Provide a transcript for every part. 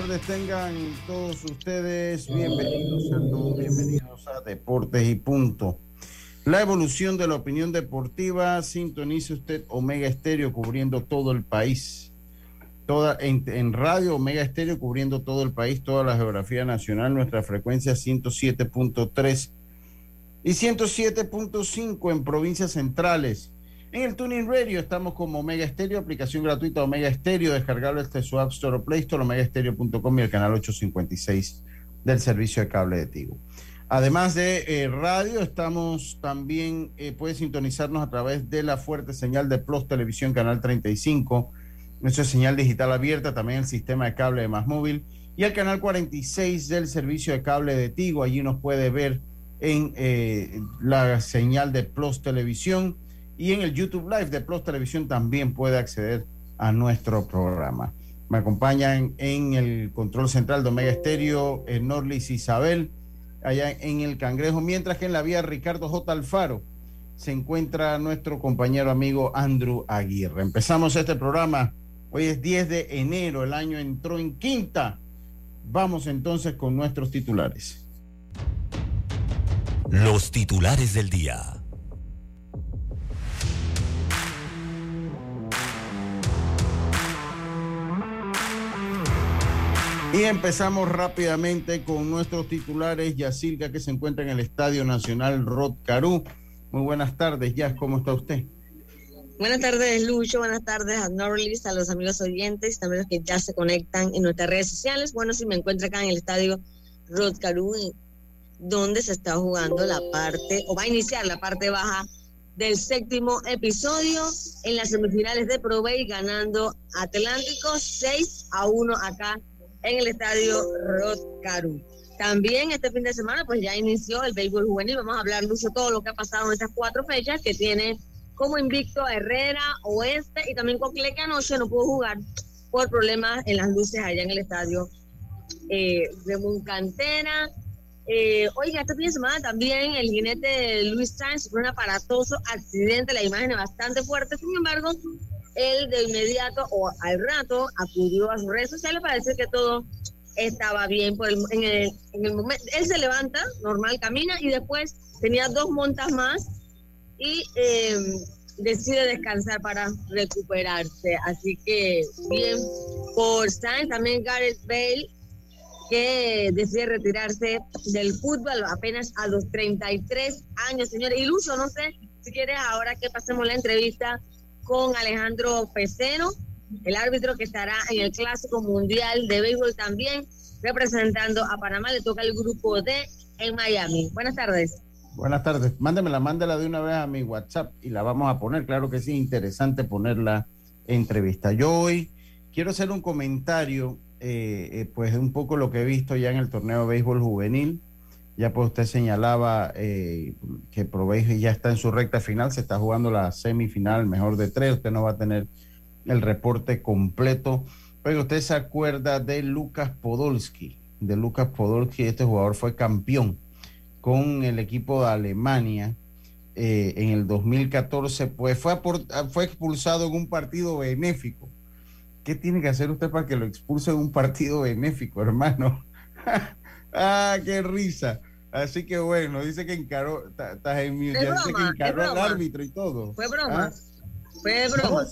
Tardes tengan todos ustedes. Bienvenidos, a bienvenidos a Deportes y Punto. La evolución de la opinión deportiva, sintonice usted Omega Estéreo cubriendo todo el país. Toda, en, en, radio Omega Estéreo cubriendo todo el país, toda la geografía nacional, nuestra frecuencia 107.3 y 107.5 en provincias centrales en el Tuning Radio estamos como Omega Stereo, aplicación gratuita Omega Stereo, descargable desde su App Store o Play Store, omegastereo.com y el canal 856 del servicio de cable de Tigo. Además de eh, radio, estamos también, eh, puede sintonizarnos a través de la fuerte señal de Plus Televisión, canal 35, nuestra señal digital abierta, también el sistema de cable de Más Móvil y el canal 46 del servicio de cable de Tigo. Allí nos puede ver en eh, la señal de Plus Televisión y en el YouTube Live de Plus Televisión también puede acceder a nuestro programa. Me acompañan en el control central de Omega Estéreo, en Norlis Isabel, allá en el Cangrejo, mientras que en la vía Ricardo J. Alfaro se encuentra nuestro compañero amigo Andrew Aguirre. Empezamos este programa, hoy es 10 de enero, el año entró en quinta. Vamos entonces con nuestros titulares. Los titulares del día. Y empezamos rápidamente con nuestros titulares. Yacirca, que se encuentra en el Estadio Nacional Rod Caru. Muy buenas tardes, Yas, ¿cómo está usted? Buenas tardes, Lucho. Buenas tardes a Norlis, a los amigos oyentes, también los que ya se conectan en nuestras redes sociales. Bueno, si me encuentro acá en el Estadio Rod Caru, donde se está jugando la parte, o va a iniciar la parte baja del séptimo episodio en las semifinales de Pro ganando Atlántico 6 a 1 acá en el estadio Rod Caru. También este fin de semana pues ya inició el béisbol juvenil. Vamos a hablar de todo lo que ha pasado en estas cuatro fechas que tiene como invicto a Herrera, Oeste y también Cocle que anoche no pudo jugar por problemas en las luces allá en el estadio eh, de Muncantera. Eh, oiga, este fin de semana también el jinete Luis Sainz fue un aparatoso accidente, la imagen es bastante fuerte, sin embargo, él de inmediato o al rato acudió a sus redes sociales para decir que todo estaba bien por en, el, en el momento. Él se levanta, normal, camina y después tenía dos montas más y em, decide descansar para recuperarse. Así que bien por Sainz, también Gareth Bale que decide retirarse del fútbol apenas a los 33 años, señores. Iluso, no sé si quieres ahora que pasemos la entrevista con Alejandro Peceno, el árbitro que estará en el Clásico Mundial de Béisbol también, representando a Panamá. Le toca el grupo D en Miami. Buenas tardes. Buenas tardes. Mándemela, mándela de una vez a mi WhatsApp y la vamos a poner. Claro que sí, interesante ponerla entrevista. Yo hoy quiero hacer un comentario, eh, eh, pues un poco lo que he visto ya en el torneo de béisbol juvenil. Ya pues usted señalaba eh, que Provejo ya está en su recta final, se está jugando la semifinal, mejor de tres, usted no va a tener el reporte completo, pero usted se acuerda de Lucas Podolski, de Lucas Podolski, este jugador fue campeón con el equipo de Alemania eh, en el 2014, pues fue, fue expulsado en un partido benéfico ¿qué tiene que hacer usted para que lo expulse de un partido benéfico, hermano? ah, qué risa. Así que bueno, dice que encaró, estás en mute, dice que encaró al árbitro y todo. Fue broma. ¿Ah? Fue broma.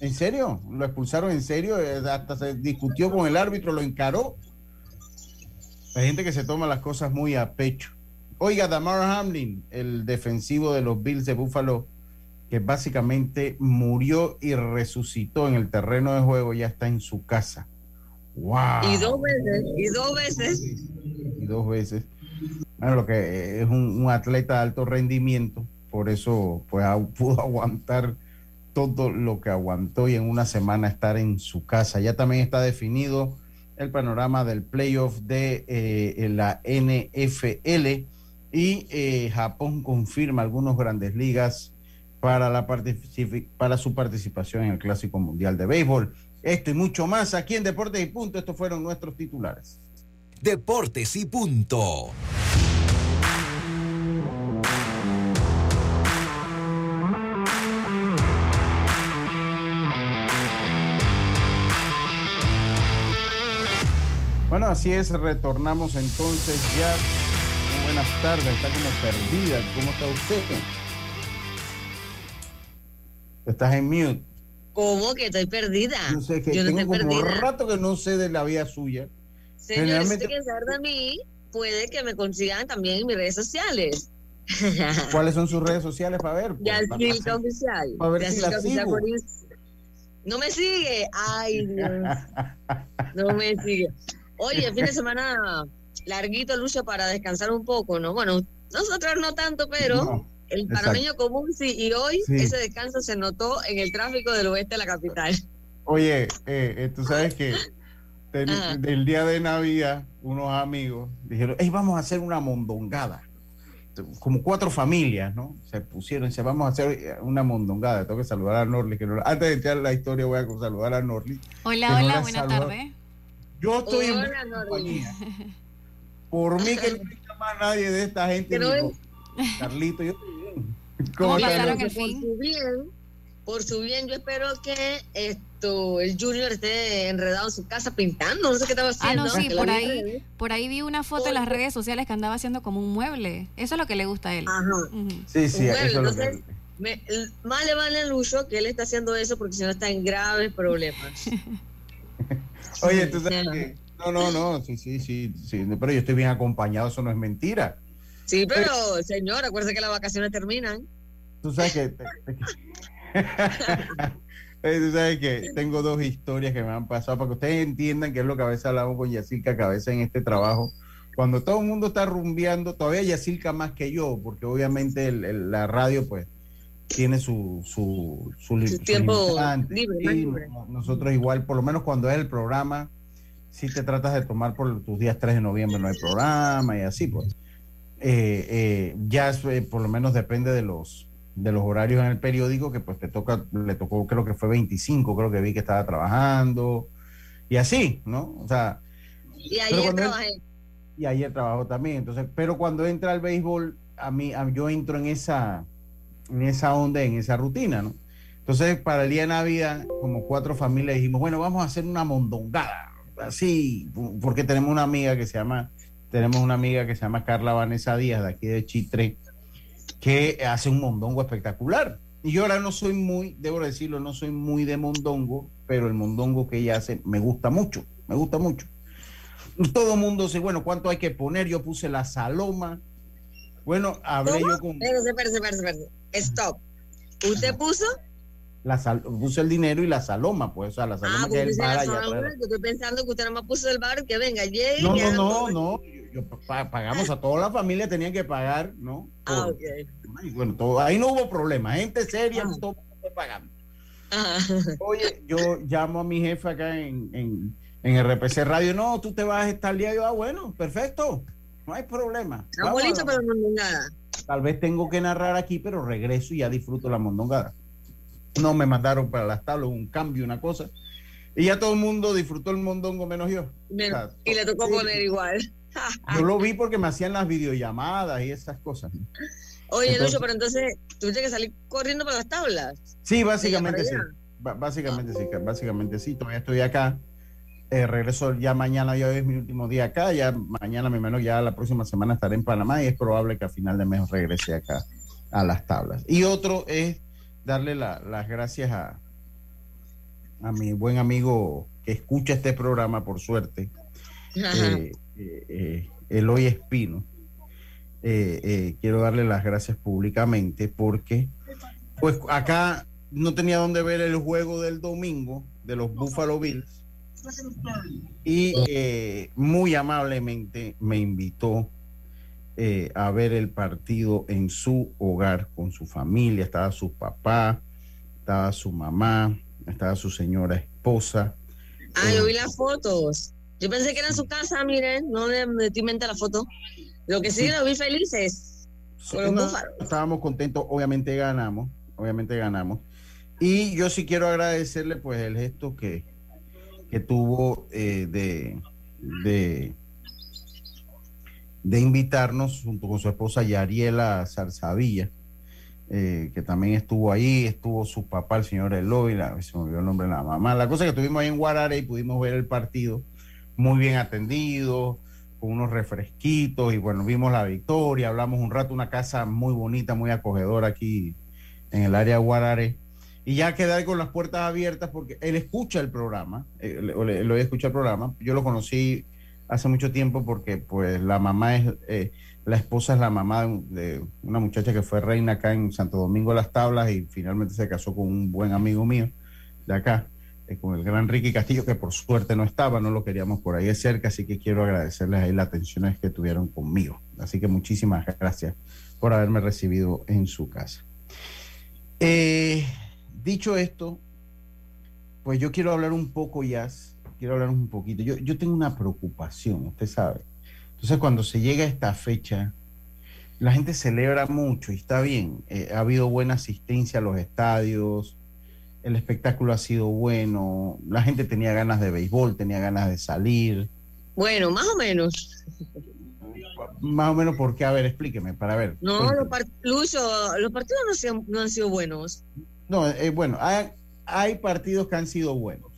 ¿En serio? ¿Lo expulsaron en serio? Eh, hasta se discutió con el árbitro, lo encaró. Hay gente que se toma las cosas muy a pecho. Oiga, Damar Hamlin, el defensivo de los Bills de Buffalo, que básicamente murió y resucitó en el terreno de juego, ya está en su casa. ¡Wow! Y dos veces, y dos veces. Y dos veces. Bueno, lo que es un, atleta de alto rendimiento, por eso pues, pudo aguantar todo lo que aguantó y en una semana estar en su casa. Ya también está definido el panorama del playoff de eh, la NFL y eh, Japón confirma algunos grandes ligas para, la para su participación en el Clásico Mundial de Béisbol. Esto y mucho más aquí en Deportes y Punto. Estos fueron nuestros titulares. Deportes y Punto. Bueno, así es, retornamos entonces ya. buenas tardes, está como perdida. ¿Cómo está usted? Estás en mute. ¿Cómo que estoy perdida? Yo sé que tengo como perdida. rato que no sé de la vida suya. Señores, si quieren saber de mí, puede que me consigan también en mis redes sociales. ¿Cuáles son sus redes sociales para ver? Ya Yacilca Oficial. Para ver si la sigo. No me sigue. Ay, Dios. No me sigue. Oye, fin de semana larguito, Lucha, para descansar un poco, ¿no? Bueno, nosotros no tanto, pero el panameño común sí. Y hoy ese descanso se notó en el tráfico del oeste de la capital. Oye, eh, eh tú sabes que del día de Navidad, unos amigos dijeron, hey, vamos a hacer una mondongada. Como cuatro familias, ¿no? Se pusieron, se vamos a hacer una mondongada. Tengo que saludar a Norli. Que antes de entrar la historia, voy a saludar a Norli. Hola, hola, buenas tardes. Yo estoy en compañía. Por mí que no diga más nadie de esta gente. Carlito, yo estoy bien. ¿Cómo pasaron el fin? Por su bien, por su bien, yo espero que esto, el Junior esté enredado en su casa pintando, no sé qué estaba haciendo. Ah, no, sí, por ahí, por ahí vi una foto en las redes sociales que andaba haciendo como un mueble. Eso es lo que le gusta a él. Ajá. Sí, sí, eso es lo que... Me, más le vale a Lucho que él está haciendo eso porque si no está en graves problemas. Oye, tú sabes que. No, no, no, sí, sí, sí, sí, pero yo estoy bien acompañado, eso no es mentira. Sí, pero, señor, acuérdese que las vacaciones terminan. Tú sabes que. tú sabes que tengo dos historias que me han pasado para que ustedes entiendan qué es lo que a veces hablamos con Yacirca, que a veces en este trabajo, cuando todo el mundo está rumbeando, todavía Yacirca más que yo, porque obviamente la radio, pues, tiene su, su, su, tiempo libre, Nosotros igual, por lo menos cuando es el programa, si te tratas de tomar por tus días 3 de noviembre no hay programa y así pues. Eh, eh, ya eh, por lo menos depende de los de los horarios en el periódico que pues te toca, le tocó creo que fue 25, creo que vi que estaba trabajando y así, ¿no? O sea... Y ayer trabajé. y ayer trabajo también, entonces, pero cuando entra el béisbol, a mí, yo entro en esa en esa onda, en esa rutina, ¿no? Entonces, para el día de Navidad, como cuatro familias dijimos, bueno, vamos a hacer una mondongada, así, porque tenemos una amiga que se llama, tenemos una amiga que se llama Carla Vanessa Díaz, de aquí de Chitre, que hace un mondongo espectacular. Y yo ahora no soy muy, debo decirlo, no soy muy de mondongo, pero el mondongo que ella hace me gusta mucho, me gusta mucho. Todo el mundo dice, bueno, ¿cuánto hay que poner? Yo puse la saloma. Bueno, hablé yo con... Espérese, espérese, espérese. Stop. ¿Usted puso? La sal, puso el dinero y la saloma, pues, o sea, la saloma ah, que es el bar allá Yo estoy pensando que usted nada más puso el bar, que venga, llegue. No, no, no, no, yo, pagamos a toda la familia, tenían que pagar, ¿no? ah, ok. bueno, todo, ahí no hubo problema, gente seria, ah. todo pagando. Oye, yo llamo a mi jefe acá en, en, en RPC Radio, no, tú te vas a estar día, yo, ah, bueno, perfecto, no hay problema. Estamos listos para no nada. Tal vez tengo que narrar aquí, pero regreso y ya disfruto la mondongada. No me mandaron para las tablas un cambio, una cosa. Y ya todo el mundo disfrutó el mondongo menos yo. y le tocó poner igual. yo lo vi porque me hacían las videollamadas y esas cosas. Oye, Lucho, pero entonces tuviste que salir corriendo para las tablas. Sí, básicamente sí. básicamente sí, básicamente sí, todavía estoy acá. Eh, regreso ya mañana, ya es mi último día acá, ya mañana, mi menos ya la próxima semana estaré en Panamá y es probable que a final de mes regrese acá a las tablas. Y otro es darle las gracias a, a mi buen amigo que escucha este programa, por suerte, eh, eh, Eloy Espino. quiero darle las gracias públicamente porque pues acá no tenía dónde ver el juego del domingo de los Buffalo Bills y eh, muy amablemente me invitó eh, a ver el partido en su hogar con su familia. Estaba su papá, estaba su mamá, estaba su señora esposa. Ah, yo vi las fotos. Yo pensé que era en su casa, miren, no me metí mente la foto. Lo que sí, lo vi felices. estábamos contentos, obviamente ganamos, obviamente ganamos. Y yo sí quiero agradecerle pues el gesto que, que tuvo eh, de, de, de, invitarnos junto con su esposa Yariela Zarzavilla, eh, que también estuvo ahí, estuvo su papá, el señor Eloy, la, se me olvidó el nombre de la mamá. La cosa es que estuvimos ahí en Guarare y pudimos ver el partido muy bien atendido, con unos refresquitos y bueno, vimos la victoria, hablamos un rato, una casa muy bonita, muy acogedora aquí en el área de Guarare y ya quedar con las puertas abiertas porque él escucha el programa, eh, lo escucha el programa. Yo lo conocí hace mucho tiempo porque pues la mamá es, eh, la esposa es la mamá de una muchacha que fue reina acá en Santo Domingo de las Tablas y finalmente se casó con un buen amigo mío de acá, eh, con el gran Ricky Castillo, que por suerte no estaba, no lo queríamos por ahí de cerca, así que quiero agradecerles ahí las atenciones que tuvieron conmigo. Así que muchísimas gracias por haberme recibido en su casa. Eh, Dicho esto, pues yo quiero hablar un poco, ya, quiero hablar un poquito. Yo, yo tengo una preocupación, usted sabe. Entonces, cuando se llega a esta fecha, la gente celebra mucho y está bien. Eh, ha habido buena asistencia a los estadios, el espectáculo ha sido bueno, la gente tenía ganas de béisbol, tenía ganas de salir. Bueno, más o menos. Más o menos porque, a ver, explíqueme, para ver. No, los, los partidos no, no han sido buenos. No, eh, bueno, hay, partidos que han sido buenos.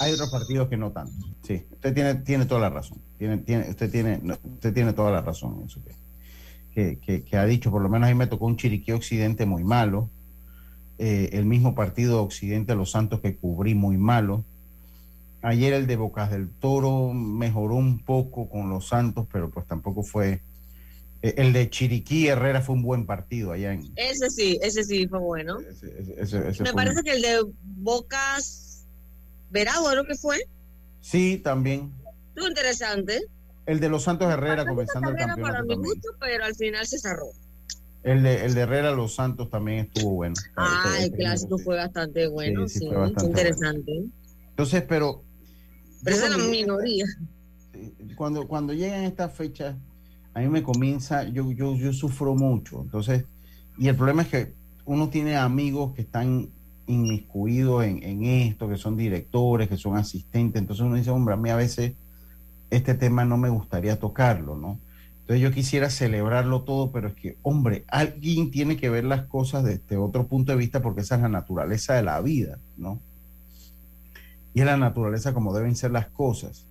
Hay otros partidos que no tanto. Sí, usted tiene, tiene toda la razón. Tiene, tiene, usted, tiene, usted tiene toda la razón en eso que, que, ha dicho. Por lo menos ahí me tocó un Chiriquí Occidente muy malo. Eh, el mismo partido Occidente Los Santos que cubrí muy malo. Ayer el de Bocas del Toro mejoró un poco con los Santos, pero pues tampoco fue el de Chiriquí Herrera fue un buen partido allá en. Ese sí, ese sí fue bueno. Me parece que el de Bocas Veragua, ¿no que fue? Sí, también. Estuvo interesante. El de los Santos Herrera comenzando el campeonato. Para mi gusto, pero al final se cerró. El de, el de Herrera Los Santos también estuvo bueno. Ah, el clásico fue bastante bueno, sí, fue bastante interesante. Entonces, pero. Pero esa es la minoría. Cuando, cuando llegan estas fechas a mí me comienza, yo, yo, yo sufro mucho. Entonces, y el problema es que uno tiene amigos que están inmiscuidos en, en, esto, que son directores, que son asistentes. Entonces uno dice, hombre, a mí a veces este tema no me gustaría tocarlo, ¿no? Entonces yo quisiera celebrarlo todo, pero es que, hombre, alguien tiene que ver las cosas desde otro punto de vista porque esa es la naturaleza de la vida, ¿no? Y es la naturaleza como deben ser las cosas.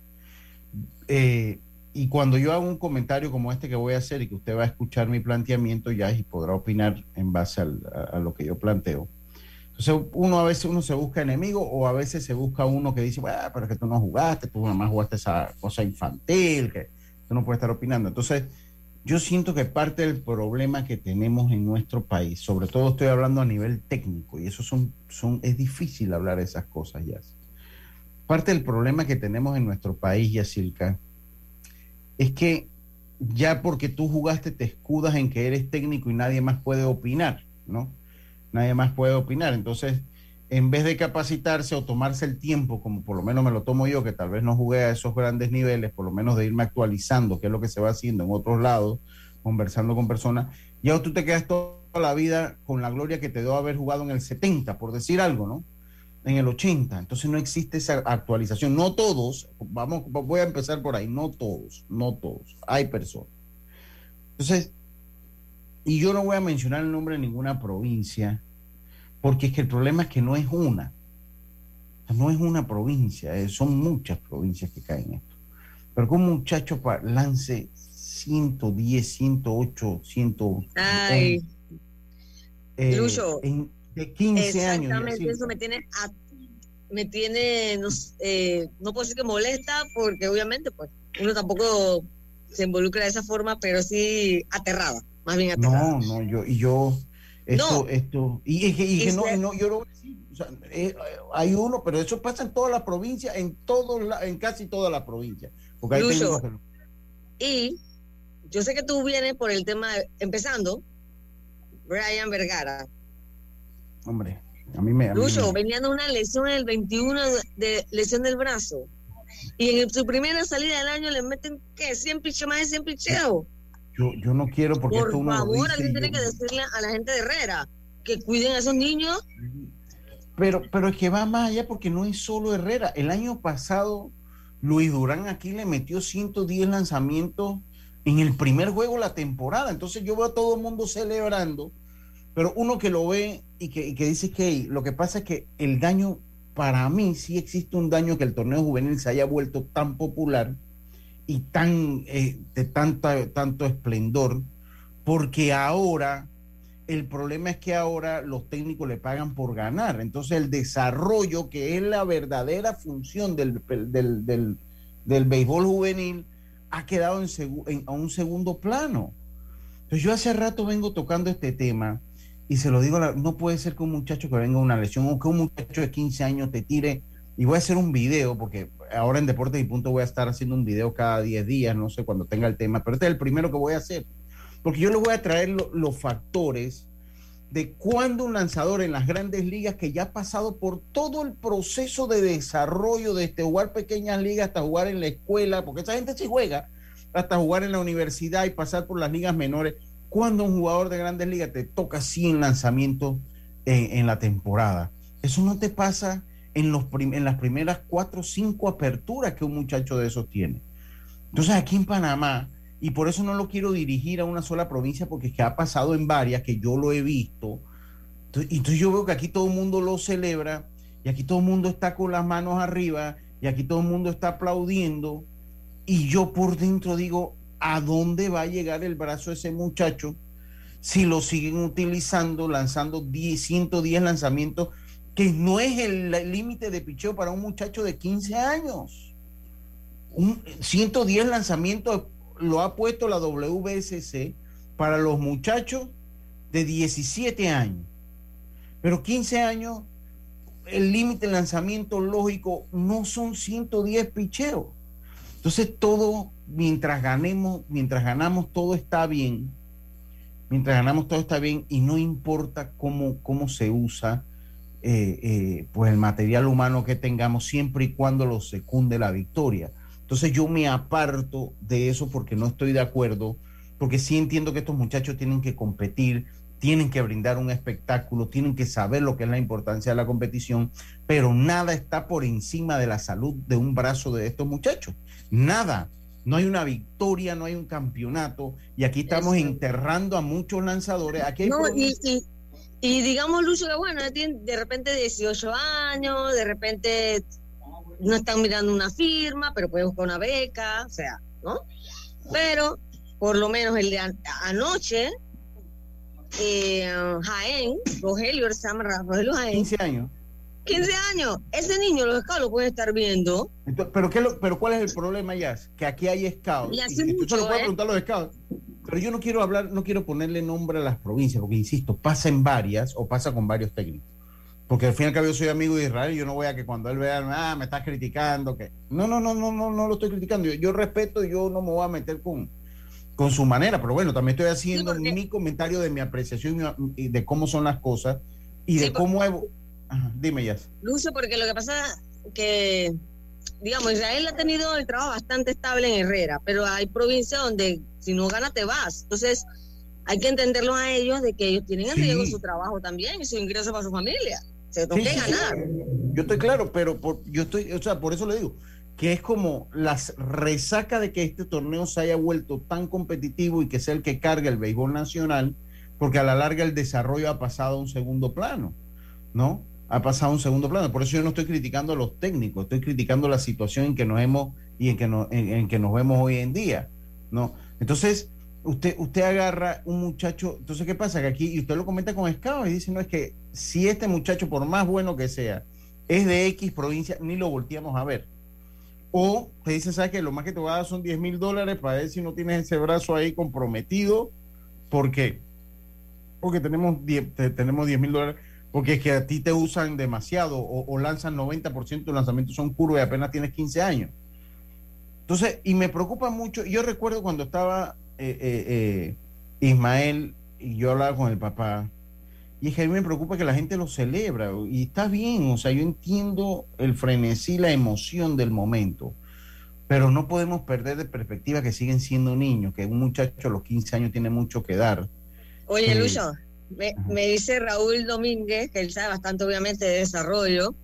Eh, y cuando yo hago un comentario como este que voy a hacer y que usted va a escuchar mi planteamiento ya y podrá opinar en base a, lo que yo planteo. Entonces uno a veces uno se busca enemigo o a veces se busca uno que dice, bueno, pero es que tú no jugaste, tú nada más jugaste esa cosa infantil, que tú no puedes estar opinando. Entonces yo siento que parte del problema que tenemos en nuestro país, sobre todo estoy hablando a nivel técnico y eso son, son, es difícil hablar de esas cosas ya. Parte del problema que tenemos en nuestro país, Yacirca, es que ya porque tú jugaste te escudas en que eres técnico y nadie más puede opinar, ¿no? Nadie más puede opinar. Entonces, en vez de capacitarse o tomarse el tiempo, como por lo menos me lo tomo yo, que tal vez no jugué a esos grandes niveles, por lo menos de irme actualizando, qué es lo que se va haciendo en otros lados, conversando con personas, ya tú te quedas toda la vida con la gloria que te dio haber jugado en el 70, por decir algo, ¿no? En el 80. Entonces no existe esa actualización. No todos, vamos, voy a empezar por ahí, no todos, no todos. Hay personas. Entonces, y yo no voy a mencionar el nombre de ninguna provincia, porque es que el problema es que no es una, no es una provincia, eh, son muchas provincias que caen en esto. Pero que un muchacho lance 110, 108, 100... Ay. Eh, de 15 años. Exactamente, eso me tiene, me tiene no, eh, no puedo decir que molesta, porque obviamente pues uno tampoco se involucra de esa forma, pero sí aterrada, más bien aterrada. No, no, yo, y yo, esto, esto, y, y, no, no, yo lo voy a decir, o sea, eh, hay uno, pero eso pasa en todas las provincias, en todos en casi todas las provincias. Porque Y yo sé que tú vienes por el tema, empezando, Brian Vergara. Hombre, a mí me. Lucho, venía de una lesión en el 21 de lesión del brazo. Y en su primera salida del año le meten, ¿qué? 100 picheos, más de 100 picheos. Yo, yo no quiero porque Por favor, alguien tiene que decirle a la gente de Herrera que cuiden a esos niños. Pero, pero es que va más allá porque no es solo Herrera. El año pasado, Luis Durán aquí le metió 110 lanzamientos en el primer juego de la temporada. Entonces yo veo a todo el mundo celebrando, pero uno que lo ve y que, dice que lo que pasa es que el daño, para mí sí existe un daño que el torneo juvenil se haya vuelto tan popular y tan eh, de tanta, tanto esplendor, porque ahora el problema es que ahora los técnicos le pagan por ganar. Entonces el desarrollo, que es la verdadera función del, del, del, del béisbol juvenil, ha quedado en, a un segundo plano. Entonces yo hace rato vengo tocando este tema y se lo digo, no puede ser que un muchacho que venga una lesión o que un muchacho de 15 años te tire, y voy a hacer un video, porque ahora en Deportes y Punto voy a estar haciendo un video cada 10 días, no sé cuando tenga el tema, pero este es el primero que voy a hacer, porque yo le voy a traer los factores de cuando un lanzador en las grandes ligas que ya ha pasado por todo el proceso de desarrollo desde jugar pequeñas ligas hasta jugar en la escuela, porque esa gente sí juega, hasta jugar en la universidad y pasar por las ligas menores. Cuando un jugador de grandes ligas te toca 100 lanzamientos en, en la temporada, eso no te pasa en, los en las primeras cuatro o cinco aperturas que un muchacho de esos tiene. Entonces aquí en Panamá, y por eso no lo quiero dirigir a una sola provincia, porque es que ha pasado en varias, que yo lo he visto. y entonces yo veo que aquí todo el mundo lo celebra, y aquí todo el mundo está con las manos arriba, y aquí todo el mundo está aplaudiendo, y yo por dentro digo, ¿a dónde va a llegar el brazo ese muchacho si lo siguen utilizando, lanzando 10, 110 lanzamientos, que no es el límite de picheo para un muchacho de 15 años? Un, 110 lanzamientos lo ha puesto la WSC para los muchachos de 17 años. Pero 15 años, el límite de lanzamiento lógico no son 110 picheos. Entonces todo, mientras ganemos, mientras ganamos, todo está bien. Mientras ganamos, todo está bien y no importa cómo, cómo se usa eh, eh, pues el material humano que tengamos, siempre y cuando lo secunde la victoria. Entonces yo me aparto de eso porque no estoy de acuerdo, porque sí entiendo que estos muchachos tienen que competir, tienen que brindar un espectáculo, tienen que saber lo que es la importancia de la competición, pero nada está por encima de la salud de un brazo de estos muchachos. Nada. No hay una victoria, no hay un campeonato, y aquí estamos enterrando a muchos lanzadores. Aquí no, y, y, digamos, Lucho, que bueno, de repente 18 años, de repente no están mirando una firma, pero pueden buscar una beca, o sea, ¿no? Pero por lo menos el de anoche, eh, Jaén, Rogelio, Rogelio Jaén. 15 años. 15 años. Ese niño, los scouts lo pueden estar viendo. pero, ¿qué pero ¿cuál es el problema, ya? Que aquí hay scouts. Y hace mucho, lo ¿eh? preguntar a los scouts. Pero yo no quiero hablar, no quiero ponerle nombre a las provincias, porque insisto, pasa en varias o pasa con varios técnicos. Porque al fin y al cabo yo soy amigo de Israel y yo no voy a que cuando él vea, ah, me estás criticando, que no, no, no, no, no, no lo estoy criticando. Yo, yo respeto y yo no me voy a meter con, con su manera, pero bueno, también estoy haciendo mi comentario de mi apreciación y de cómo son las cosas y de cómo... dime, ya. Lucio, porque lo que pasa que, digamos, Israel ha tenido el trabajo bastante estable en Herrera, pero hay provincias donde si no gana te vas. Entonces, hay que entenderlo a ellos de que ellos tienen en riesgo su trabajo también y su ingreso para su familia. Yo estoy claro, pero por, yo estoy, o sea, por eso le digo que es como la resaca de que este torneo se haya vuelto tan competitivo y que sea el que carga el béisbol nacional, porque a la larga el desarrollo ha pasado a un segundo plano. ¿no? Ha pasado a un segundo plano. Por eso yo no estoy criticando a los técnicos, estoy criticando la situación en que nos hemos y en que, en, que nos vemos hoy en día, ¿no? Entonces, usted, usted agarra un muchacho, entonces, ¿qué pasa? Que aquí, y usted lo comenta con escabos y dice, no, es que si este muchacho, por más bueno que sea, es de X provincia, ni lo volteamos a ver. O te dice, ¿sabes que Lo más que te va a dar son 10 mil dólares para ver si no tienes ese brazo ahí comprometido. ¿Por qué? Porque tenemos 10 tenemos mil dólares. Porque es que a ti te usan demasiado o, lanzan 90% de lanzamientos son curvas y apenas tienes 15 años. Entonces, y me preocupa mucho. Yo recuerdo cuando estaba eh, eh, eh, Ismael y yo hablaba con el papá y es que a mí me preocupa que la gente lo celebra y está bien, o sea, yo entiendo el frenesí, la emoción del momento, pero no podemos perder de perspectiva que siguen siendo niños, que un muchacho a los 15 años tiene mucho que dar. Oye, Lucho, me, dice Raúl Domínguez, que él sabe bastante obviamente de desarrollo,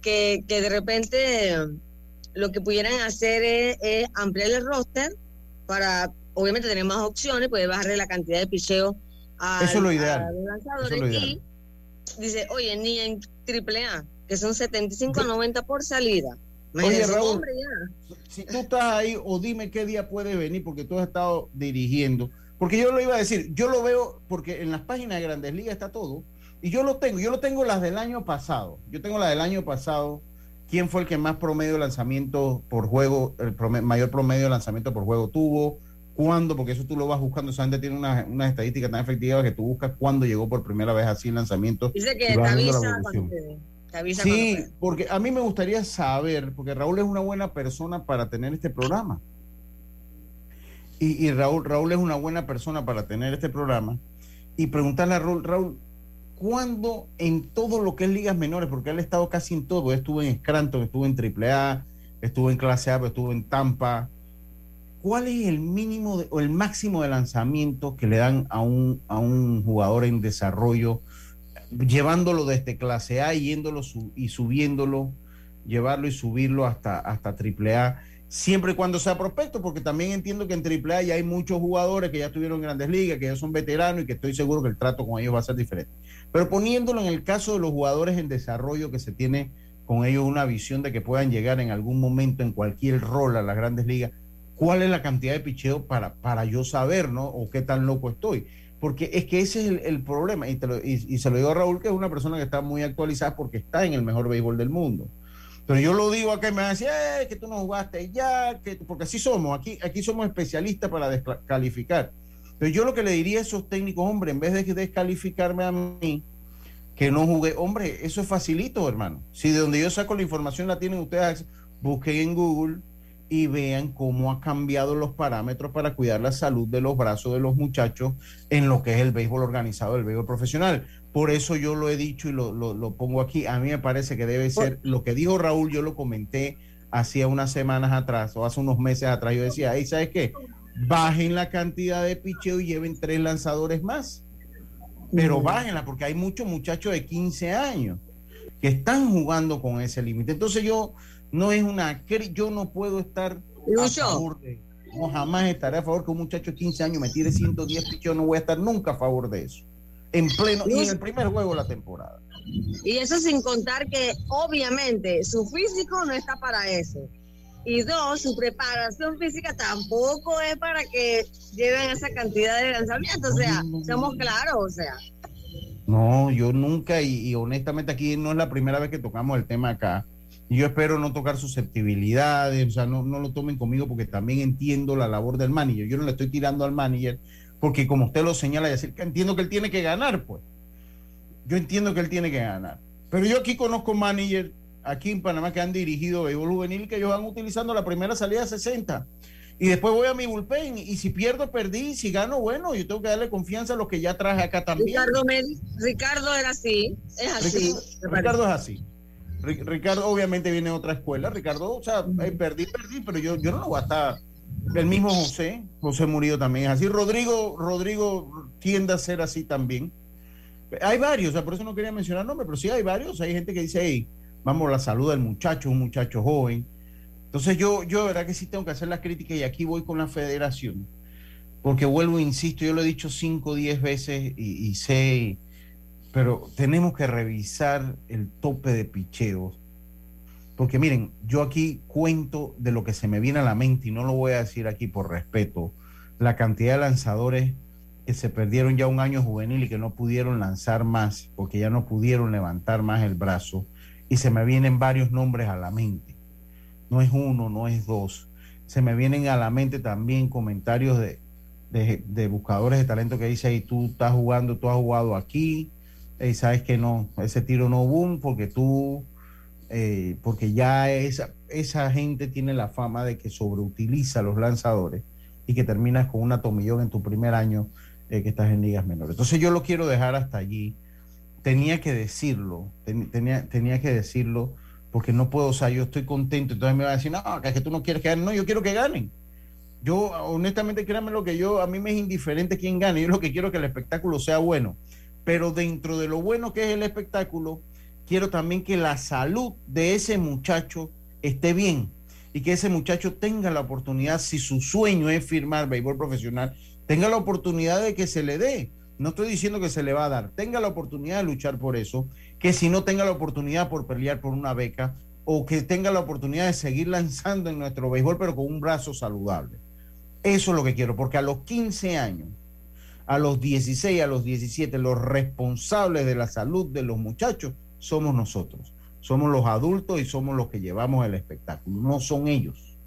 que, que de repente lo que pudieran hacer es, ampliar el roster para, obviamente, tener más opciones, puede bajar la cantidad de picheos eso es lo ideal. dice, oye, ni en AAA, que son 75 a 90 por salida. Oye, Raúl, si tú estás ahí, o dime qué día puede venir, porque tú has estado dirigiendo. Porque yo lo iba a decir, yo lo veo, porque en las páginas de Grandes Ligas está todo, y yo lo tengo, yo lo tengo las del año pasado. Yo tengo la del año pasado. ¿Quién fue el que más promedio de lanzamiento por juego, el mayor promedio de lanzamiento por juego tuvo? cuándo, porque eso tú lo vas buscando, gente tiene unas una estadísticas tan efectivas que tú buscas cuándo llegó por primera vez así el lanzamiento. Dice que te avisa, te, avisa Sí, porque a mí me gustaría saber, porque Raúl es una buena persona para tener este programa. Y, Raúl, Raúl es una buena persona para tener este programa. Y preguntarle a Raúl, Raúl, ¿cuándo en todo lo que es ligas menores, porque él ha estado casi en todo, estuvo en Scranton, estuvo en AAA, estuvo en clase A, estuvo en Tampa, ¿cuál es el mínimo o el máximo de lanzamiento que le dan a un, a un jugador en desarrollo, llevándolo desde clase A yéndolo y subiéndolo, llevarlo y subirlo hasta, hasta triple A, siempre y cuando sea prospecto, porque también entiendo que en triple A ya hay muchos jugadores que ya estuvieron en grandes ligas, que ya son veteranos y que estoy seguro que el trato con ellos va a ser diferente. Pero poniéndolo en el caso de los jugadores en desarrollo que se tiene con ellos una visión de que puedan llegar en algún momento en cualquier rol a las grandes ligas, cuál es la cantidad de picheo para, para yo saber, ¿no? O qué tan loco estoy. Porque es que ese es el, problema. Y, y, se lo digo a Raúl, que es una persona que está muy actualizada porque está en el mejor béisbol del mundo. Pero yo lo digo acá y me eh, que tú no jugaste ya, que, porque así somos, aquí, aquí somos especialistas para descalificar. Pero yo lo que le diría a esos técnicos, hombre, en vez de descalificarme a mí, que no jugué, hombre, eso es facilito, hermano. Si de donde yo saco la información la tienen ustedes, busquen en Google, y vean cómo ha cambiado los parámetros para cuidar la salud de los brazos de los muchachos en lo que es el béisbol organizado, el béisbol profesional. Por eso yo lo he dicho y lo, lo, pongo aquí. A mí me parece que debe ser lo que dijo Raúl, yo lo comenté hacía unas semanas atrás o hace unos meses atrás. Yo decía, ahí sabes qué, bajen la cantidad de picheo y lleven tres lanzadores más. Pero bájenla porque hay muchos muchachos de 15 años que están jugando con ese límite. Entonces yo no es una yo no puedo estar a favor de no jamás estaré a favor que un muchacho de 15 años me tire 110 pichos, no voy a estar nunca a favor de eso. En pleno y en el primer juego de la temporada. Y eso sin contar que obviamente su físico no está para eso. Y dos, su preparación física tampoco es para que lleven esa cantidad de lanzamientos. O sea, seamos claros, o sea. No, yo nunca, y, y honestamente aquí no es la primera vez que tocamos el tema acá yo espero no tocar susceptibilidades, o sea, no, no lo tomen conmigo porque también entiendo la labor del manager. Yo no le estoy tirando al manager porque como usted lo señala, decir que entiendo que él tiene que ganar, pues. Yo entiendo que él tiene que ganar. Pero yo aquí conozco managers aquí en Panamá que han dirigido béisbol juvenil que ellos van utilizando la primera salida 60 y después voy a mi bullpen y si pierdo perdí, si gano bueno, yo tengo que darle confianza a los que ya traje acá también. Ricardo, Ricardo era así, es así. Ricardo es así. Ricardo obviamente viene de otra escuela. Ricardo, o sea, eh, perdí, perdí, pero yo, yo no lo voy a estar. El mismo José, José Murido también es así. Rodrigo, Rodrigo tiende a ser así también. Hay varios, por eso no quería mencionar nombres, pero sí hay varios. Hay gente que dice, hey, vamos, la salud del muchacho, un muchacho joven. Entonces yo, yo, verdad que sí tengo que hacer la crítica y aquí voy con la federación. Porque vuelvo, insisto, yo lo he dicho cinco o diez veces y, y sé pero tenemos que revisar el tope de picheos. Porque miren, yo aquí cuento de lo que se me viene a la mente y no lo voy a decir aquí por respeto. La cantidad de lanzadores que se perdieron ya un año juvenil y que no pudieron lanzar más porque ya no pudieron levantar más el brazo. Y se me vienen varios nombres a la mente. No es uno, no es dos. Se me vienen a la mente también comentarios de, de, buscadores de talento que dice, y tú estás jugando, tú has jugado aquí, y sabes que no, ese tiro no boom porque tú, eh, porque ya esa, esa gente tiene la fama de que sobreutiliza los lanzadores y que terminas con una tomillón en tu primer año eh, que estás en ligas menores. Entonces yo lo quiero dejar hasta allí. Tenía que decirlo, tenía, tenía que decirlo porque no puedo, o sea, yo estoy contento, entonces me va a decir, no, que es que tú no quieres que ganen, no, yo quiero que ganen. Yo, honestamente, créanme lo que yo, a mí me es indiferente quién gane, yo lo que quiero es que el espectáculo sea bueno, pero dentro de lo bueno que es el espectáculo, quiero también que la salud de ese muchacho esté bien y que ese muchacho tenga la oportunidad, si su sueño es firmar béisbol profesional, tenga la oportunidad de que se le dé. No estoy diciendo que se le va a dar, tenga la oportunidad de luchar por eso, que si no tenga la oportunidad por pelear por una beca o que tenga la oportunidad de seguir lanzando en nuestro béisbol, pero con un brazo saludable. Eso es lo que quiero, porque a los 15 años, a los 16, a los 17, los responsables de la salud de los muchachos somos nosotros. Somos los adultos y somos los que llevamos el espectáculo, no son ellos.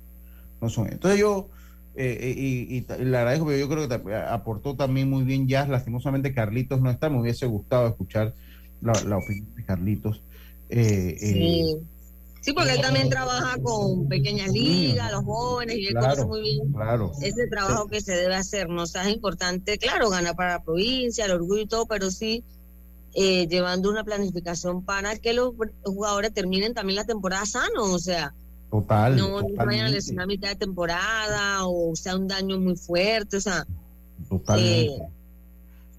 No son Entonces yo eh, eh, y, le agradezco, pero yo creo que aportó también muy bien Jazz. Lastimosamente Carlitos no está, me hubiese gustado escuchar la, opinión de Carlitos. Eh, sí. sí. porque él también trabaja con pequeñas ligas, los jóvenes, y él conoce muy bien claro. ese trabajo que se debe hacer. No o sea, es importante, claro, ganar para la provincia, el orgullo y todo, pero sí llevando una planificación para que los jugadores terminen también la temporada sano, o sea, Total. No, no vayan a lesionar a mitad de temporada o sea un daño muy fuerte, o sea. Totalmente. Eh,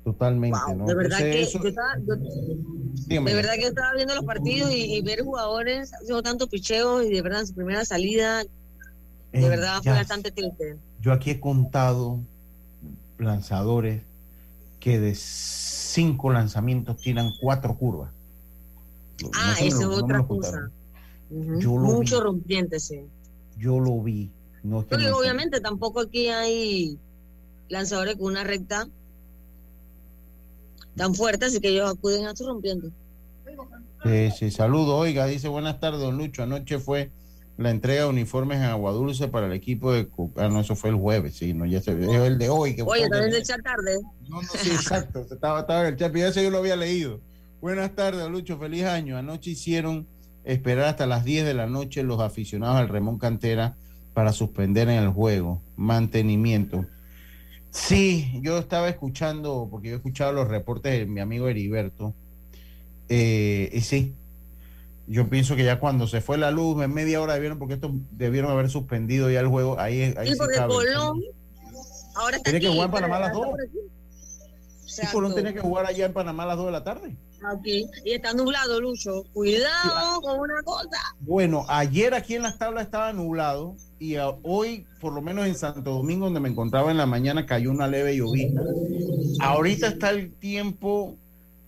totalmente. De verdad que yo estaba, de verdad que estaba viendo los partidos y, ver jugadores haciendo tanto picheo y de verdad su primera salida, de eh, verdad fue bastante triste. Yo aquí he contado lanzadores que de cinco lanzamientos tiran cuatro curvas. Ah, eso es otra cosa mucho rompiente, sí. Yo lo vi. No obviamente tampoco aquí hay lanzadores con una recta tan fuerte, así que ellos acuden a su rompiente. Sí, sí, saludo. Oiga, dice buenas tardes, don Lucho. Anoche fue la entrega de uniformes en Agua Dulce para el equipo de Ah, no, eso fue el jueves, sí, no, ya se vio el de hoy. Que Oye, también de echar tarde. No, no, sí, exacto. estaba, estaba en el chat, pero ese yo lo había leído. Buenas tardes, Lucho, feliz año. Anoche hicieron esperar hasta las 10 de la noche los aficionados al Remón Cantera para suspender en el juego. Mantenimiento. Sí, yo estaba escuchando, porque yo he escuchado los reportes de mi amigo Heriberto. Eh, y sí, yo pienso que ya cuando se fue la luz, en media hora debieron, porque estos debieron haber suspendido ya el juego. Ahí, ahí sí, porque Colón ahora está Tiene que jugar en Panamá a las 2. Sí, Colón tiene que jugar allá en Panamá a las 2 de la tarde. Aquí. Y está nublado, Lucho. Cuidado con una cosa. Bueno, ayer aquí en las tablas estaba nublado y hoy, por lo menos en Santo Domingo, donde me encontraba en la mañana, cayó una leve llovizna. Ahorita está el tiempo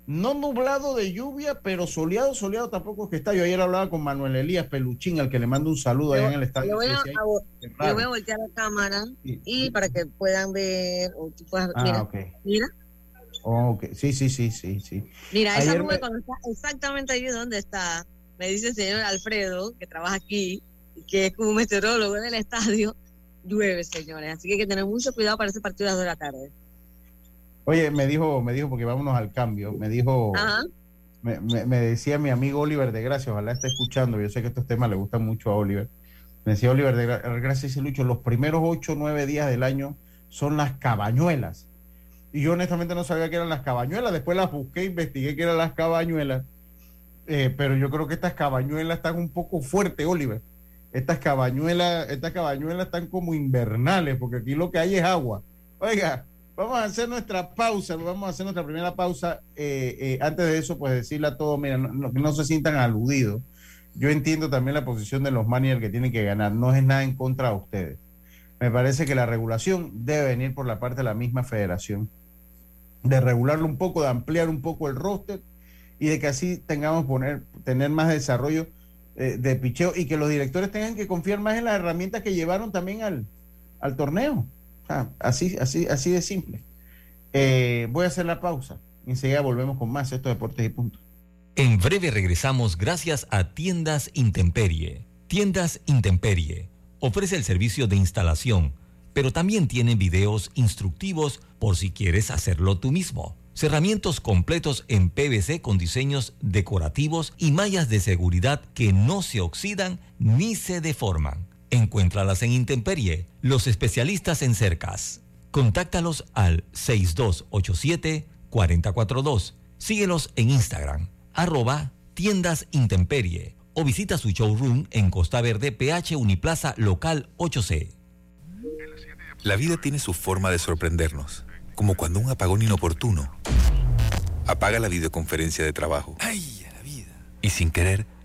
no nublado de lluvia, pero soleado, soleado tampoco es que está. Yo ayer hablaba con Manuel Elías Peluchín, al que le mando un saludo allá en el estadio. Yo voy a, voy a voltear la cámara y para que puedan ver, o tú puedas, ah, mira, sí, sí, sí, sí, sí. Mira, esa nube cuando está exactamente ahí donde está, me dice el señor Alfredo, que trabaja aquí, y que es como meteorólogo en el estadio, llueve, señores. Así que hay que tener mucho cuidado para ese partido a las 2 de la tarde. Oye, me dijo, me dijo, porque vámonos al cambio, me dijo, Me, me, decía mi amigo Oliver de Gracia, ojalá esté escuchando, yo sé que estos temas le gustan mucho a Oliver. Me decía Oliver de Gracia, dice Lucho, los primeros 8 o 9 días del año son las cabañuelas y yo honestamente no sabía que eran las cabañuelas. Después las busqué, investigué que eran las cabañuelas. Eh, pero yo creo que estas cabañuelas están un poco fuertes, Oliver. Estas cabañuelas, estas cabañuelas están como invernales, porque aquí lo que hay es agua. Oiga, vamos a hacer nuestra pausa, vamos a hacer nuestra primera pausa. Eh, eh, antes de eso, pues decirle a todos, mira, no, que no se sientan aludidos. Yo entiendo también la posición de los managers que tienen que ganar. No es nada en contra de ustedes. Me parece que la regulación debe venir por la parte de la misma federación de regularlo un poco, de ampliar un poco el roster y de que así tengamos poner, tener más desarrollo eh, de picheo y que los directores tengan que confiar más en las herramientas que llevaron también al, al torneo. Así, así, así de simple. Eh, voy a hacer la pausa. Enseguida volvemos con más estos deportes y puntos. En breve regresamos gracias a Tiendas Intemperie. Tiendas Intemperie ofrece el servicio de instalación, pero también tiene videos instructivos por si quieres hacerlo tú mismo cerramientos completos en PVC con diseños decorativos y mallas de seguridad que no se oxidan ni se deforman. Encuéntralas en Intemperie, los especialistas en cercas. Contáctalos al 6287-442. Síguelos en Instagram, arroba tiendas Intemperie o visita su showroom en Costa Verde, PH Uniplaza Local 8C. La vida tiene su forma de sorprendernos como cuando un apagón inoportuno apaga la videoconferencia de trabajo. ¡Ay, la vida! Y sin querer,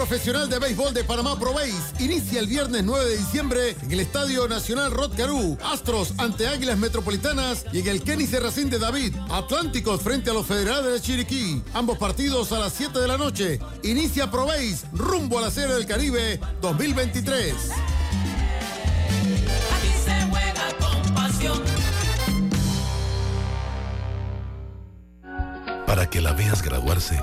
Profesional de Béisbol de Panamá Pro inicia el viernes 9 de diciembre en el Estadio Nacional Rod Astros ante Águilas Metropolitanas y en el Kenny Serracín de David. Atlánticos frente a los Federales de Chiriquí. Ambos partidos a las 7 de la noche. Inicia Pro rumbo a la Serie del Caribe 2023. Aquí se juega con pasión. Para que la veas graduarse,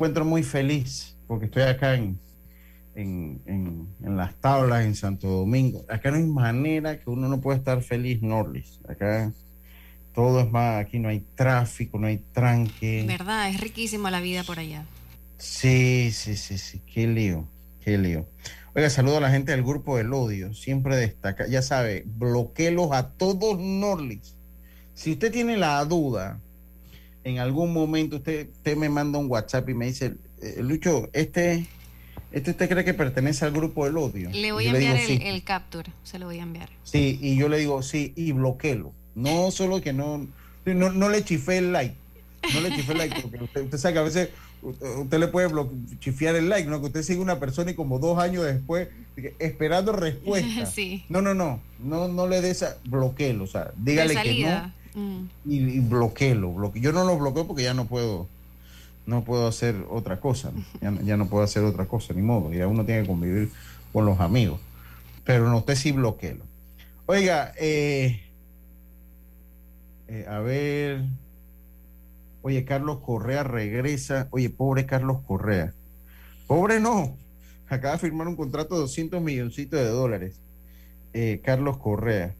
Encuentro muy feliz porque estoy acá en, en, las tablas en Santo Domingo. Acá no hay manera que uno no pueda estar feliz, Norlis. Acá todo es más, aquí no hay tráfico, no hay tranque. Verdad, es riquísima la vida por allá. Sí, sí, sí, sí, qué lío, qué lío. Oiga, saludo a la gente del grupo del odio, siempre destaca, ya sabe, bloquelos a todos Norlis. Si usted tiene la duda en algún momento usted, usted me manda un WhatsApp y me dice, eh, Lucho, este, este usted cree que pertenece al grupo del odio. Le voy a enviar el, capture, se lo voy a enviar. Sí, y yo le digo, sí, y bloqueelo. No solo que no, no, le chifé el like. No le chifé el like, porque usted, sabe que a veces usted le puede chifiar el like, ¿no? Que usted sigue una persona y como dos años después, esperando respuesta. Sí. No, no, no, no, no le des bloqueelo, o sea, dígale que no Y, y bloqueelo, Yo no lo bloqueo porque ya no puedo, no puedo hacer otra cosa. Ya, no puedo hacer otra cosa, ni modo. Ya uno tiene que convivir con los amigos. Pero no usted sí bloqueelo. Oiga, eh, eh, a ver. Oye, Carlos Correa regresa. Oye, pobre Carlos Correa. Pobre no. Acaba de firmar un contrato de 200 milloncitos de dólares. Eh, Carlos Correa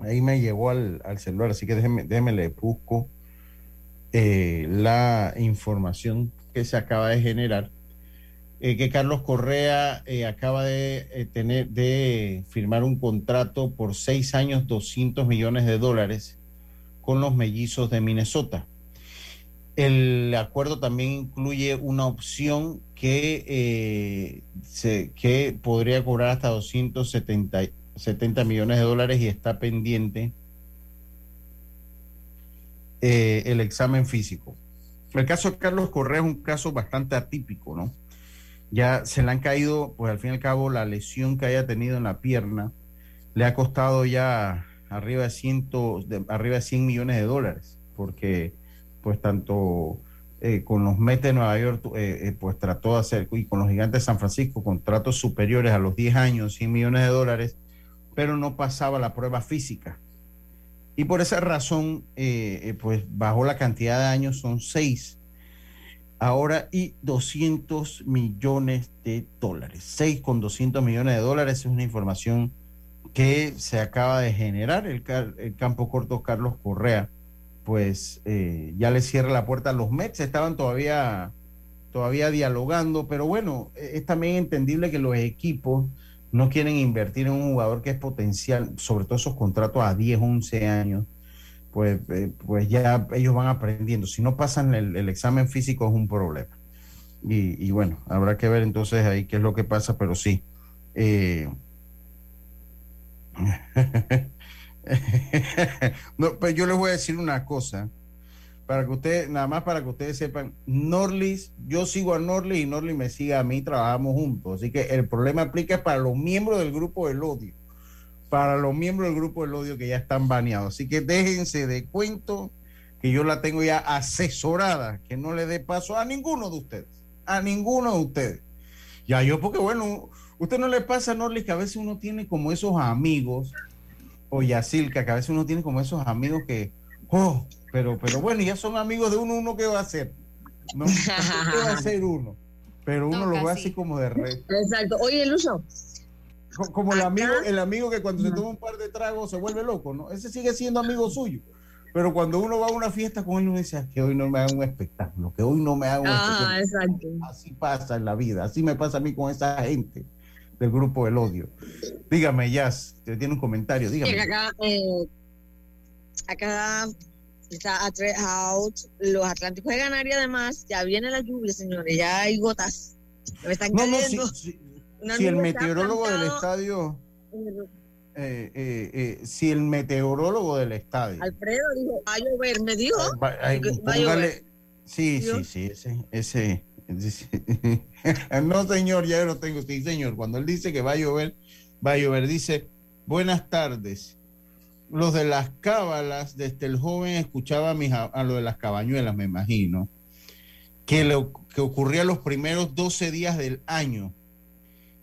ahí me llegó al, celular, así que déjeme, déjeme le busco eh, la información que se acaba de generar eh, que Carlos Correa eh, acaba de tener de firmar un contrato por seis años, 200 millones de dólares con los mellizos de Minnesota. El acuerdo también incluye una opción que, se, que podría cobrar hasta 270 70 millones de dólares y está pendiente eh, el examen físico. El caso de Carlos Correa es un caso bastante atípico, ¿no? Ya se le han caído, pues al fin y al cabo, la lesión que haya tenido en la pierna le ha costado ya arriba de, ciento, de, arriba de 100 millones de dólares, porque pues tanto eh, con los Mets de Nueva York, eh, eh, pues trató de hacer, y con los Gigantes de San Francisco, contratos superiores a los 10 años, 100 millones de dólares, pero no pasaba la prueba física. Y por esa razón, pues bajó la cantidad de años, son 6 ahora y 200 millones de dólares. 6 con 200 millones de dólares es una información que se acaba de generar el, el campo corto Carlos Correa pues eh, ya le cierra la puerta a los Mets, estaban todavía, todavía dialogando, pero bueno, es también entendible que los equipos no quieren invertir en un jugador que es potencial, sobre todo esos contratos a 10, 11 años, pues, eh, pues ya ellos van aprendiendo. Si no pasan el, examen físico es un problema. Y, y, bueno, habrá que ver entonces ahí qué es lo que pasa, pero sí. Eh, no, pues yo les voy a decir una cosa, para que ustedes, nada más para que ustedes sepan, Norlis, yo sigo a Norlis y Norlis me sigue a mí, trabajamos juntos, así que el problema aplica para los miembros del grupo del odio, para los miembros del grupo del odio que ya están baneados, así que déjense de cuento que yo la tengo ya asesorada, que no le dé paso a ninguno de ustedes, a ninguno de ustedes. Ya yo, porque bueno, usted no le pasa a Norlis que a veces uno tiene como esos amigos o Yacilca, que a veces uno tiene como esos amigos que, oh, pero, pero bueno, ya son amigos de uno, uno qué va a hacer. No, ¿qué va a hacer uno? Pero uno no, lo ve así como de red. Exacto. Oye, Lucho. Como el amigo, el amigo que cuando se toma un par de tragos se vuelve loco, ¿no? Ese sigue siendo amigo suyo. Pero cuando uno va a una fiesta con él, uno dice que hoy no me haga un espectáculo, que hoy no me haga un ah, espectáculo. Exacto. Así pasa en la vida, así me pasa a mí con esa gente del grupo del odio. Dígame, Jazz, te tiene un comentario, dígame. Acá, eh, acá está a tres out, los Atlánticos de Canarias además, ya viene la lluvia, señores, ya hay gotas. Me están no, no, cayendo. si, si, si el meteorólogo del estadio... Eh, eh, eh, si el meteorólogo del estadio. Alfredo dijo, va a llover, me dijo. Va, ay, va a llover. Sí, sí, sí, ese, ese, no, señor, ya lo tengo. Sí, señor. Cuando él dice que va a llover, va a llover. Dice, buenas tardes. Los de las cábalas, desde el joven escuchaba a, mis, a lo de las cabañuelas, me imagino, que lo que ocurría los primeros 12 días del año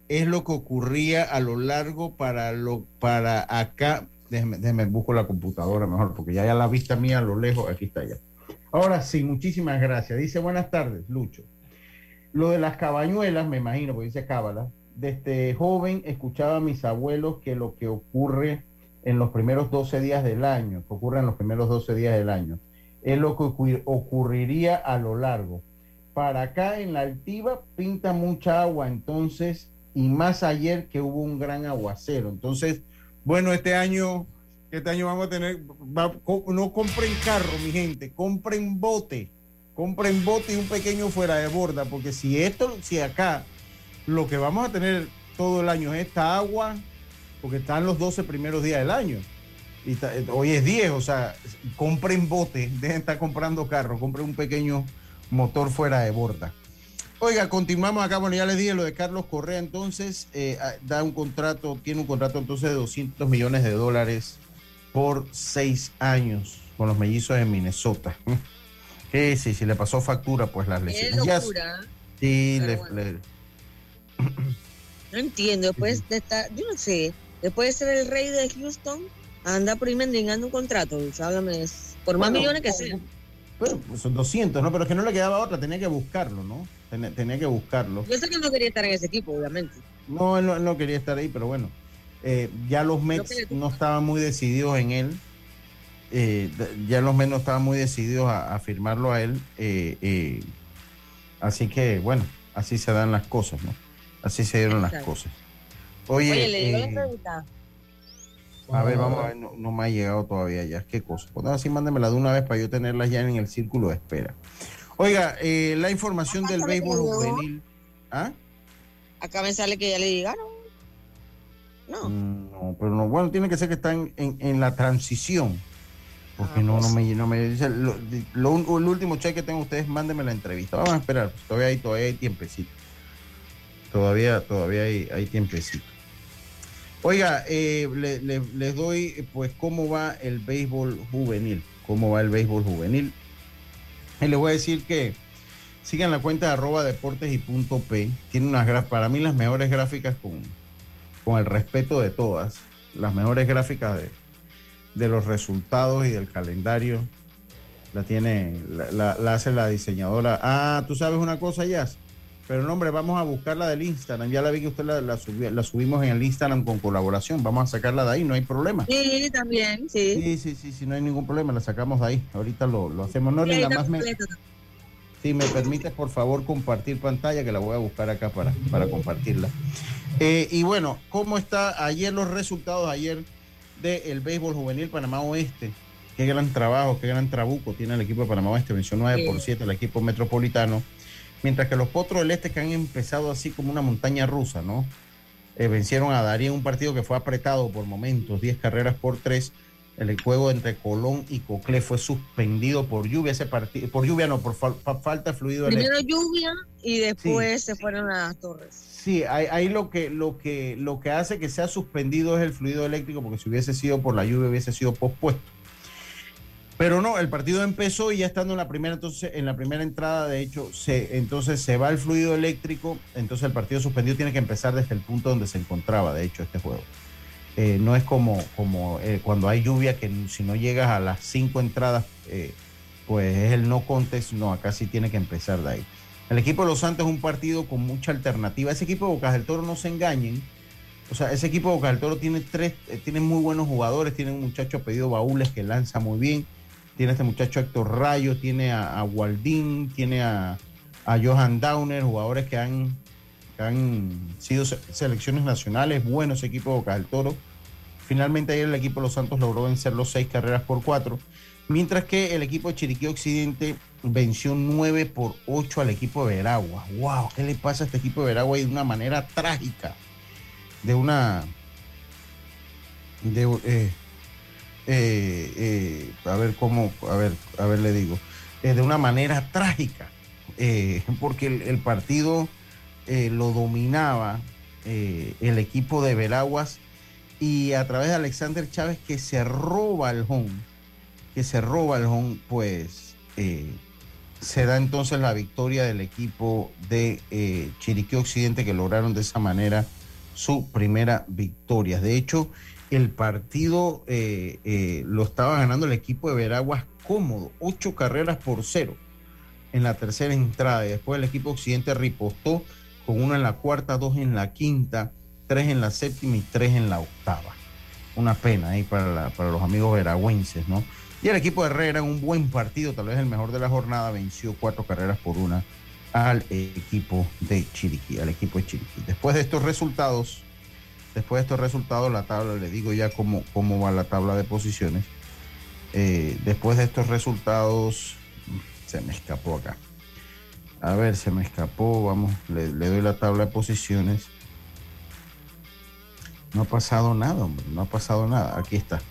es lo que ocurría a lo largo para lo para acá. Déjeme, déjeme busco la computadora mejor, porque ya, ya la vista mía a lo lejos, aquí está ya. Ahora sí, muchísimas gracias. Dice buenas tardes, Lucho. Lo de las cabañuelas, me imagino, porque dice cábala, desde joven escuchaba a mis abuelos que lo que ocurre en los primeros 12 días del año, que ocurre en los primeros 12 días del año, es lo que ocurriría a lo largo. Para acá en la altiva pinta mucha agua, entonces, y más ayer que hubo un gran aguacero. Entonces, bueno, este año, este año vamos a tener, va, no compren carro, mi gente, compren bote compren bote y un pequeño fuera de borda, porque si esto, si acá lo que vamos a tener todo el año es esta agua, porque están los 12 primeros días del año, y está, hoy es 10, o sea, compren bote, dejen estar comprando carro, compren un pequeño motor fuera de borda. Oiga, continuamos acá, bueno, ya les dije lo de Carlos Correa, entonces, eh, da un contrato, tiene un contrato entonces de 200 millones de dólares por seis años con los mellizos de Minnesota. Sí, sí, sí, le pasó factura, pues las lesiones. Qué locura. Sí, le, bueno. le, No entiendo, después de estar, yo no sé, después de ser el rey de Houston, anda por ahí mendigando un contrato, háblame, por más bueno, millones que sean. Bueno, pues son 200, ¿no? Pero es que no le quedaba otra, tenía que buscarlo, ¿no? Tenía, tenía que buscarlo. Yo sé que no quería estar en ese equipo, obviamente. No, él no, él no quería estar ahí, pero bueno. Eh, ya los Mets no estaban muy decididos en él eh, ya los menos estaban muy decididos a, a firmarlo a él. Eh, así que, bueno, así se dan las cosas, ¿no? Así se dieron las cosas. Oye, Oye, le llegó la eh, pregunta. a ver, vamos a ver, no, no me ha llegado todavía ya. ¿Qué cosa? Pues así mándemela de una vez para yo tenerlas ya en el círculo de espera. Oiga, eh, la información del béisbol juvenil. ¿Ah? Acá me sale que ya le llegaron. No. No, pero no, bueno, tiene que ser que están en, en la transición. Porque Ah, no, no pues. me, no me dice. Lo, el último cheque que tengo ustedes, mándenme la entrevista. Vamos a esperar, pues, todavía hay, todavía hay tiempecito. Todavía, todavía hay, hay tiempecito. Oiga, eh, le- le- les doy, pues, cómo va el béisbol juvenil. Cómo va el béisbol juvenil. Y les voy a decir que sigan la cuenta de arroba deportes y punto P. Tiene unas para mí las mejores gráficas con, con el respeto de todas, las mejores gráficas de, de los resultados y del calendario. La tiene, la, la- la hace la diseñadora. Ah, tú sabes una cosa, Jazz. Pero no, hombre, vamos a buscarla del Instagram. Ya la vi que usted la, la, subió- la subimos en el Instagram con colaboración. Vamos a sacarla de ahí, no hay problema. Sí, también, sí. Sí, sí, sí, sí, no hay ningún problema, la sacamos de ahí. Ahorita lo, lo hacemos. No, ahí nada más me, si me permites, por favor, compartir pantalla, que la voy a buscar acá para, para compartirla. Eh, y bueno, ¿cómo está ayer los resultados ayer del béisbol juvenil Panamá Oeste? Qué gran trabajo, qué gran trabuco tiene el equipo de Panamá Oeste. Venció 9 por 7 el equipo metropolitano. Mientras que los Potros del Este que han empezado así como una montaña rusa, ¿no? Eh, vencieron a Darío en un partido que fue apretado por momentos, 10 carreras por 3. El juego entre Colón y Coclé fue suspendido por lluvia ese partido, por lluvia no, por fal- fa- falta de fluido Primero lluvia y después se fueron a las torres. Sí, ahí, ahí lo que lo que lo que hace que sea suspendido es el fluido eléctrico, porque si hubiese sido por la lluvia hubiese sido pospuesto. Pero no, el partido empezó y ya estando en la primera, entonces en la primera entrada, de hecho, se, entonces se va el fluido eléctrico, entonces el partido suspendido tiene que empezar desde el punto donde se encontraba, de hecho, este juego. Eh, no es como, como eh, cuando hay lluvia, que si no llegas a las cinco entradas, eh, pues es el no contest, no, acá sí tiene que empezar de ahí. El equipo de Los Santos es un partido con mucha alternativa. Ese equipo de Bocas del Toro no se engañen. O sea, ese equipo de Bocas del Toro tiene tres, tiene muy buenos jugadores. Tiene un muchacho apellido Baúles que lanza muy bien. Tiene este muchacho Héctor Rayo, tiene a, a Waldín, tiene a, a Johan Downer, jugadores que han, que han sido se- selecciones nacionales. Bueno ese equipo de Bocas del Toro. Finalmente ayer el equipo de Los Santos logró vencer los seis carreras por cuatro. Mientras que el equipo de Chiriquí Occidente venció 9 por 8 al equipo de Veragua. ¡Wow! ¿Qué le pasa a este equipo de Veragua? Y de una manera trágica. De una. De, eh, eh, eh, a ver cómo. A ver, a ver, le digo. Eh, de una manera trágica. Porque el, partido lo dominaba el equipo de Veraguas. Y a través de Alexander Chávez, que se roba el home que se roba el home, pues se da entonces la victoria del equipo de eh, Chiriquí Occidente que lograron de esa manera su primera victoria. De hecho, el partido eh, eh, lo estaba ganando el equipo de Veraguas cómodo, ocho carreras por cero en la tercera entrada. Y después el equipo Occidente ripostó con una en la cuarta, dos en la quinta, tres en la séptima y tres en la octava. Una pena ahí para, los amigos veragüenses, ¿no? Y el equipo de Herrera en un buen partido, tal vez el mejor de la jornada, venció cuatro carreras por una al equipo de Chiriquí, al equipo de Chiriquí. Después de estos resultados, después de estos resultados, la tabla, le digo ya cómo, cómo va la tabla de posiciones. Eh, después de estos resultados, se me escapó acá. A ver, se me escapó, vamos, le, le doy la tabla de posiciones. No ha pasado nada, hombre, no ha pasado nada. Aquí está.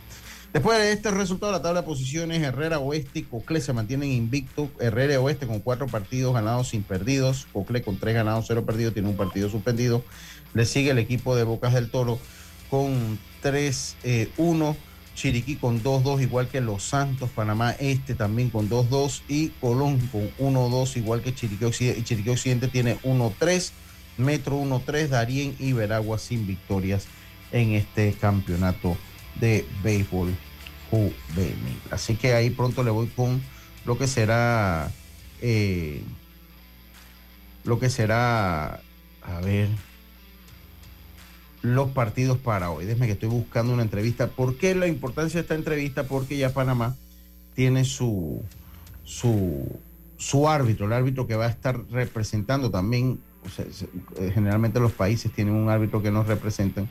Después de este resultado, la tabla de posiciones, Herrera Oeste y Cocle se mantienen invicto. Herrera Oeste con cuatro partidos ganados sin perdidos. Cocle con tres ganados, cero perdidos, tiene un partido suspendido. Le sigue el equipo de Bocas del Toro con 3-1. Chiriquí con 2-2, igual que Los Santos, Panamá Este también con 2-2 y Colón con 1-2, igual que Chiriquí Occidente. Y Chiriquí Occidente tiene 1-3, Metro 1-3, Darien y Veragua sin victorias en este campeonato de béisbol juvenil. Así que ahí pronto le voy con lo que será, eh, lo que será, a ver, los partidos para hoy. Déjeme que estoy buscando una entrevista. ¿Por qué la importancia de esta entrevista? Porque ya Panamá tiene su, su, su árbitro, el árbitro que va a estar representando también eh, generalmente los países tienen un árbitro que nos representan,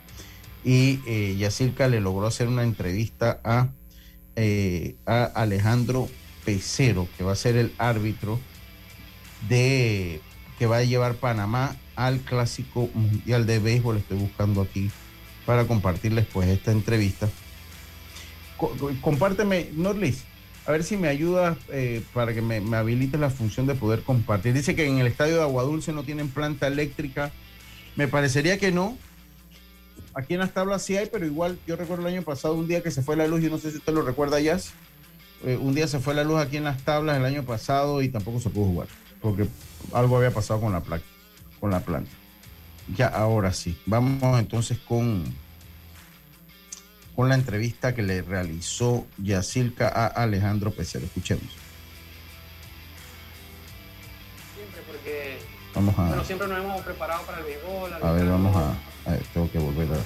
y eh, Yacirca le logró hacer una entrevista a, eh, a Alejandro Pecero, que va a ser el árbitro de que va a llevar Panamá al Clásico Mundial de Béisbol. Estoy buscando aquí para compartirles pues esta entrevista. Co- co- compárteme, Norlis, a ver si me ayudas eh, para que me, me habilites la función de poder compartir. Dice que en el estadio de Aguadulce no tienen planta eléctrica. Me parecería que no. Aquí en las tablas sí hay, pero igual yo recuerdo el año pasado un día que se fue la luz, yo no sé si usted lo recuerda, Jazz. Eh, un día se fue la luz aquí en las tablas el año pasado y tampoco se pudo jugar, porque algo había pasado con la placa, con la planta. Ya, ahora sí. Vamos entonces con, con la entrevista que le realizó Yacilca a Alejandro Pecero. Escuchemos. Siempre, porque Vamos a, bueno, siempre nos hemos preparado para el béisbol. a ver, vamos a, a ver, tengo que volver a.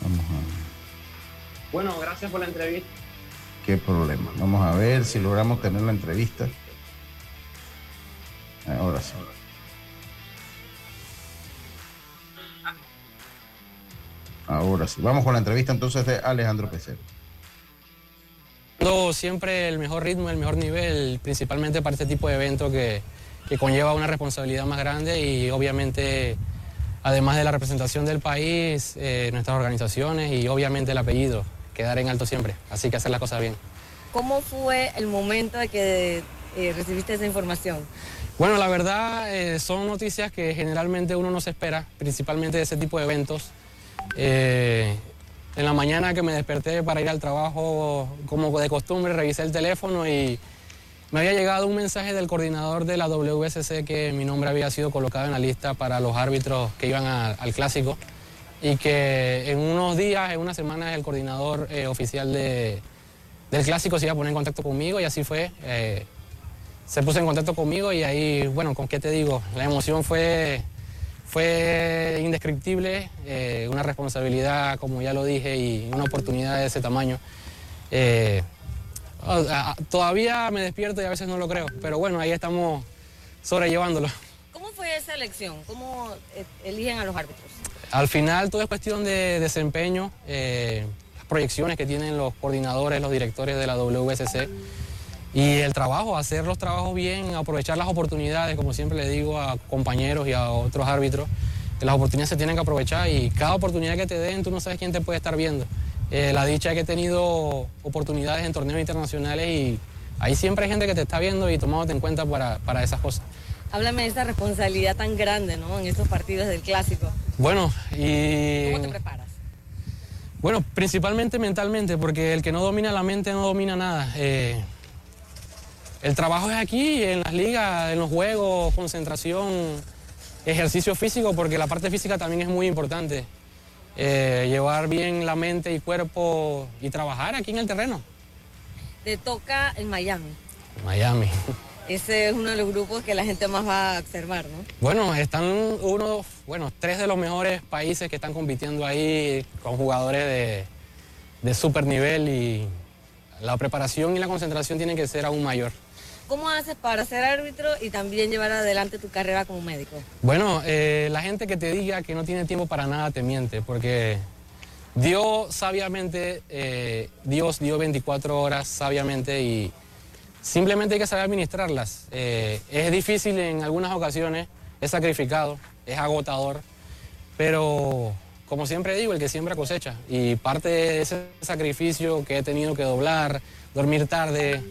Vamos a. Bueno, gracias por la entrevista. ¿Qué problema? Vamos a ver si logramos tener la entrevista. Ahora sí. Ahora sí. Vamos con la entrevista entonces de Alejandro Pecero. Siempre el mejor ritmo, el mejor nivel, principalmente para este tipo de evento que, que conlleva una responsabilidad más grande y obviamente, además de la representación del país, eh, nuestras organizaciones y obviamente el apellido, quedar en alto siempre. Así que hacer las cosas bien. ¿Cómo fue el momento de que eh, recibiste esa información? Bueno, la verdad eh, son noticias que generalmente uno no se espera, principalmente de ese tipo de eventos. Eh, en la mañana que me desperté para ir al trabajo, como de costumbre, revisé el teléfono y me había llegado un mensaje del coordinador de la WSC que mi nombre había sido colocado en la lista para los árbitros que iban al clásico y que en unos días, en unas semanas, el coordinador eh, oficial de- del clásico se iba a poner en contacto conmigo y así fue. Se puso en contacto conmigo y ahí, bueno, ¿con qué te digo? La emoción fue, fue indescriptible, eh, una responsabilidad, como ya lo dije, y una oportunidad de ese tamaño. Eh, todavía me despierto y a veces no lo creo, pero bueno, ahí estamos sobrellevándolo. ¿Cómo fue esa elección? ¿Cómo eh, eligen a los árbitros? Al final todo es cuestión de desempeño, eh, las proyecciones que tienen los coordinadores, los directores de la WSC y el trabajo, hacer los trabajos bien, aprovechar las oportunidades, como siempre le digo a compañeros y a otros árbitros, las oportunidades se tienen que aprovechar y cada oportunidad que te den tú no sabes quién te puede estar viendo. Eh, la dicha es que he tenido oportunidades en torneos internacionales y ahí siempre hay gente que te está viendo y tomándote en cuenta para, para esas cosas. Háblame de esa responsabilidad tan grande, ¿no? En estos partidos del clásico. Bueno, y... ¿Cómo te preparas? Bueno, principalmente mentalmente, porque el que no domina la mente no domina nada. Eh, el trabajo es aquí, en las ligas, en los juegos, concentración, ejercicio físico, porque la parte física también es muy importante. Eh, llevar bien la mente y cuerpo y trabajar aquí en el terreno. Te toca en Miami. Miami. Ese es uno de los grupos que la gente más va a observar, ¿no? Bueno, están uno, bueno, tres de los mejores países que están compitiendo ahí con jugadores de, de super nivel y la preparación y la concentración tienen que ser aún mayor. ¿Cómo haces para ser árbitro y también llevar adelante tu carrera como médico? Bueno, eh, la gente que te diga que no tiene tiempo para nada te miente, porque Dios sabiamente, eh, Dios dio 24 horas sabiamente y simplemente hay que saber administrarlas. Eh, es difícil en algunas ocasiones, es sacrificado, es agotador, pero como siempre digo, el que siembra cosecha. Y parte de ese sacrificio que he tenido que doblar, dormir tarde,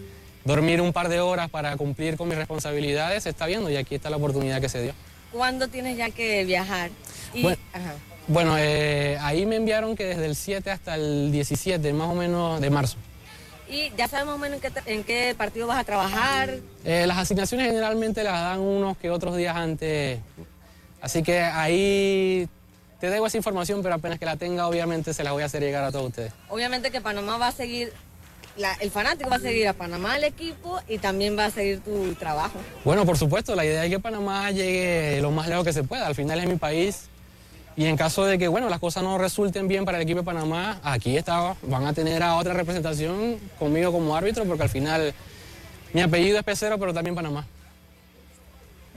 dormir un par de horas para cumplir con mis responsabilidades, se está viendo y aquí está la oportunidad que se dio. ¿Cuándo tienes ya que viajar? Y, Bueno. ajá. Bueno, eh, ahí me enviaron que desde el 7 hasta el 17, más o menos de marzo. Y ya sabes más o menos en qué, en qué partido vas a trabajar. Eh, las asignaciones generalmente las dan unos que otros días antes, así que ahí te debo esa información, pero apenas que la tenga, obviamente se la voy a hacer llegar a todos ustedes. Obviamente que Panamá va a seguir, la- el fanático va a seguir a Panamá, el equipo, y también va a seguir tu trabajo. Bueno, por supuesto, la idea es que Panamá llegue lo más lejos que se pueda. Al final es mi país. Y en caso de que, bueno, las cosas no resulten bien para el equipo de Panamá, aquí está, van a tener a otra representación conmigo como árbitro, porque al final mi apellido es Pecero, pero también Panamá.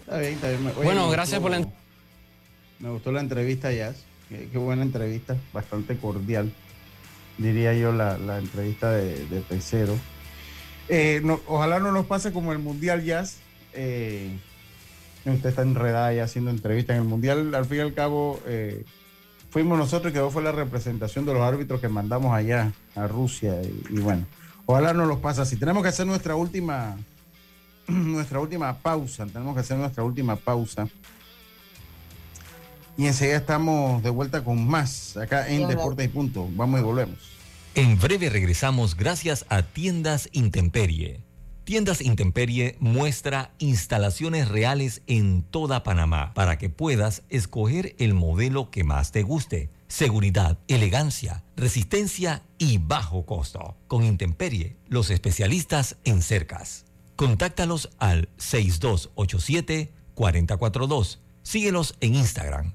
Está bien, está bien. Oye, Bueno, gracias por la Me gustó la entrevista, Jazz. Qué, qué buena entrevista, bastante cordial, diría yo, la, la entrevista de, de Pecero. Eh, no- ojalá no nos pase como el Mundial Jazz. Eh, usted está enredada ya haciendo entrevistas en el Mundial. Al fin y al cabo, eh, fuimos nosotros y quedó fue la representación de los árbitros que mandamos allá a Rusia. Y, bueno, ojalá no nos pase así. Tenemos que hacer nuestra última, nuestra última pausa. Tenemos que hacer nuestra última pausa. Y enseguida estamos de vuelta con más acá en Deportes y Punto. Vamos y volvemos. En breve regresamos gracias a Tiendas Intemperie. Tiendas Intemperie muestra instalaciones reales en toda Panamá para que puedas escoger el modelo que más te guste. Seguridad, elegancia, resistencia y bajo costo. Con Intemperie, los especialistas en cercas. Contáctalos al 6287-4042. Síguelos en Instagram,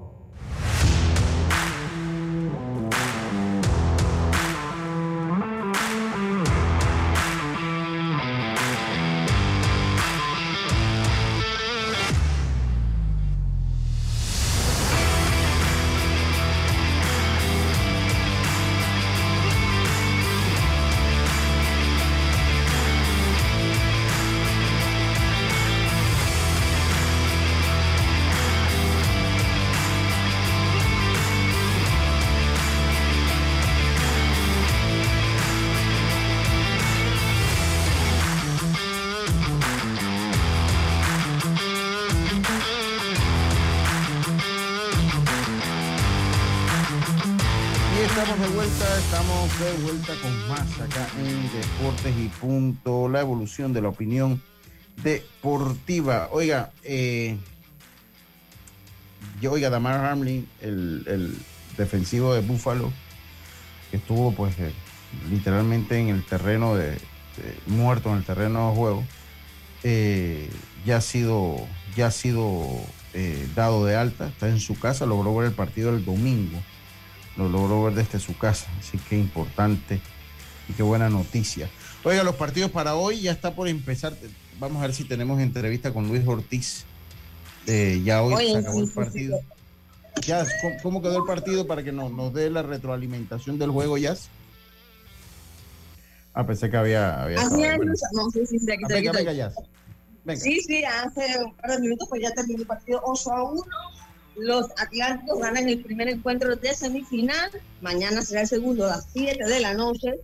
De vuelta con más acá en Deportes y Punto, la evolución de la opinión deportiva. Oiga, eh, yo, oiga, Damar Hamlin, el, el defensivo de Buffalo, que estuvo pues eh, literalmente en el terreno de, muerto en el terreno de juego, eh, ya ha sido, ya ha sido eh, dado de alta, está en su casa, logró ver el partido el domingo lo logró ver desde su casa. Así que importante y qué buena noticia. Oiga, los partidos para hoy ya está por empezar. Vamos a ver si tenemos entrevista con Luis Ortiz. Eh, ya hoy se acabó sí, el sí, partido. Ya, ¿cómo, cómo quedó el partido para que nos, nos dé la retroalimentación del juego, ya? Ah, pensé que había. había Así acabado. es, Bueno. Lucho. No, sí, sí, sí, aquí Ah, venga, venga, Jazz. Venga. Sí, sí, hace un par de minutos pues ya terminó el partido 8 a 1. Los Atlánticos ganan el primer encuentro de semifinal. Mañana será el segundo a las 7 de la noche.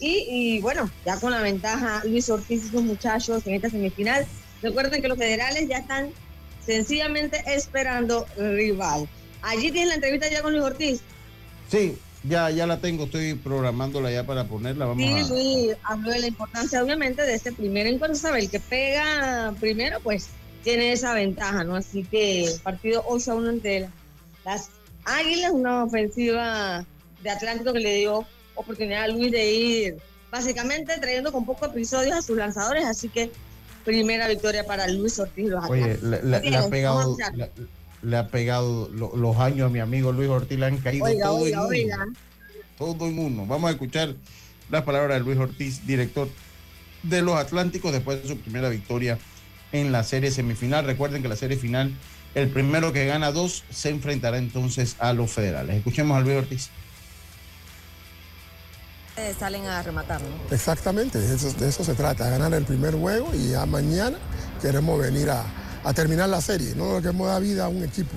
Y, y bueno, ya con la ventaja Luis Ortiz y sus muchachos en esta semifinal. Recuerden que los federales ya están sencillamente esperando rival. Allí tienes la entrevista ya con Luis Ortiz. Sí, ya, ya la tengo, estoy programándola ya para ponerla. Vamos Sí, a... Luis habló de la importancia, obviamente, de este primer encuentro. Sabe, el que pega primero, pues tiene esa ventaja, ¿no? Así que partido 8 a 1 entre la- las Águilas, una ofensiva de Atlántico que le dio oportunidad a Luis de ir básicamente trayendo con pocos episodios a sus lanzadores. Así que primera victoria para Luis Ortiz los Oye, le, le- le ha pegado, le, ha pegado lo- los años a mi amigo Luis Ortiz, le han caído Oiga, todo oiga, en uno. Todo en uno. Vamos a escuchar las palabras de Luis Ortiz, director de los Atlánticos, después de su primera victoria en la serie semifinal. Recuerden que la serie final, el primero que gana dos se enfrentará entonces a los federales. Escuchemos a Luis Ortiz. Salen a rematar, ¿no? Exactamente, de eso, de eso se trata, ganar el primer juego y ya mañana queremos venir a, a terminar la serie, no queremos dar vida a un equipo.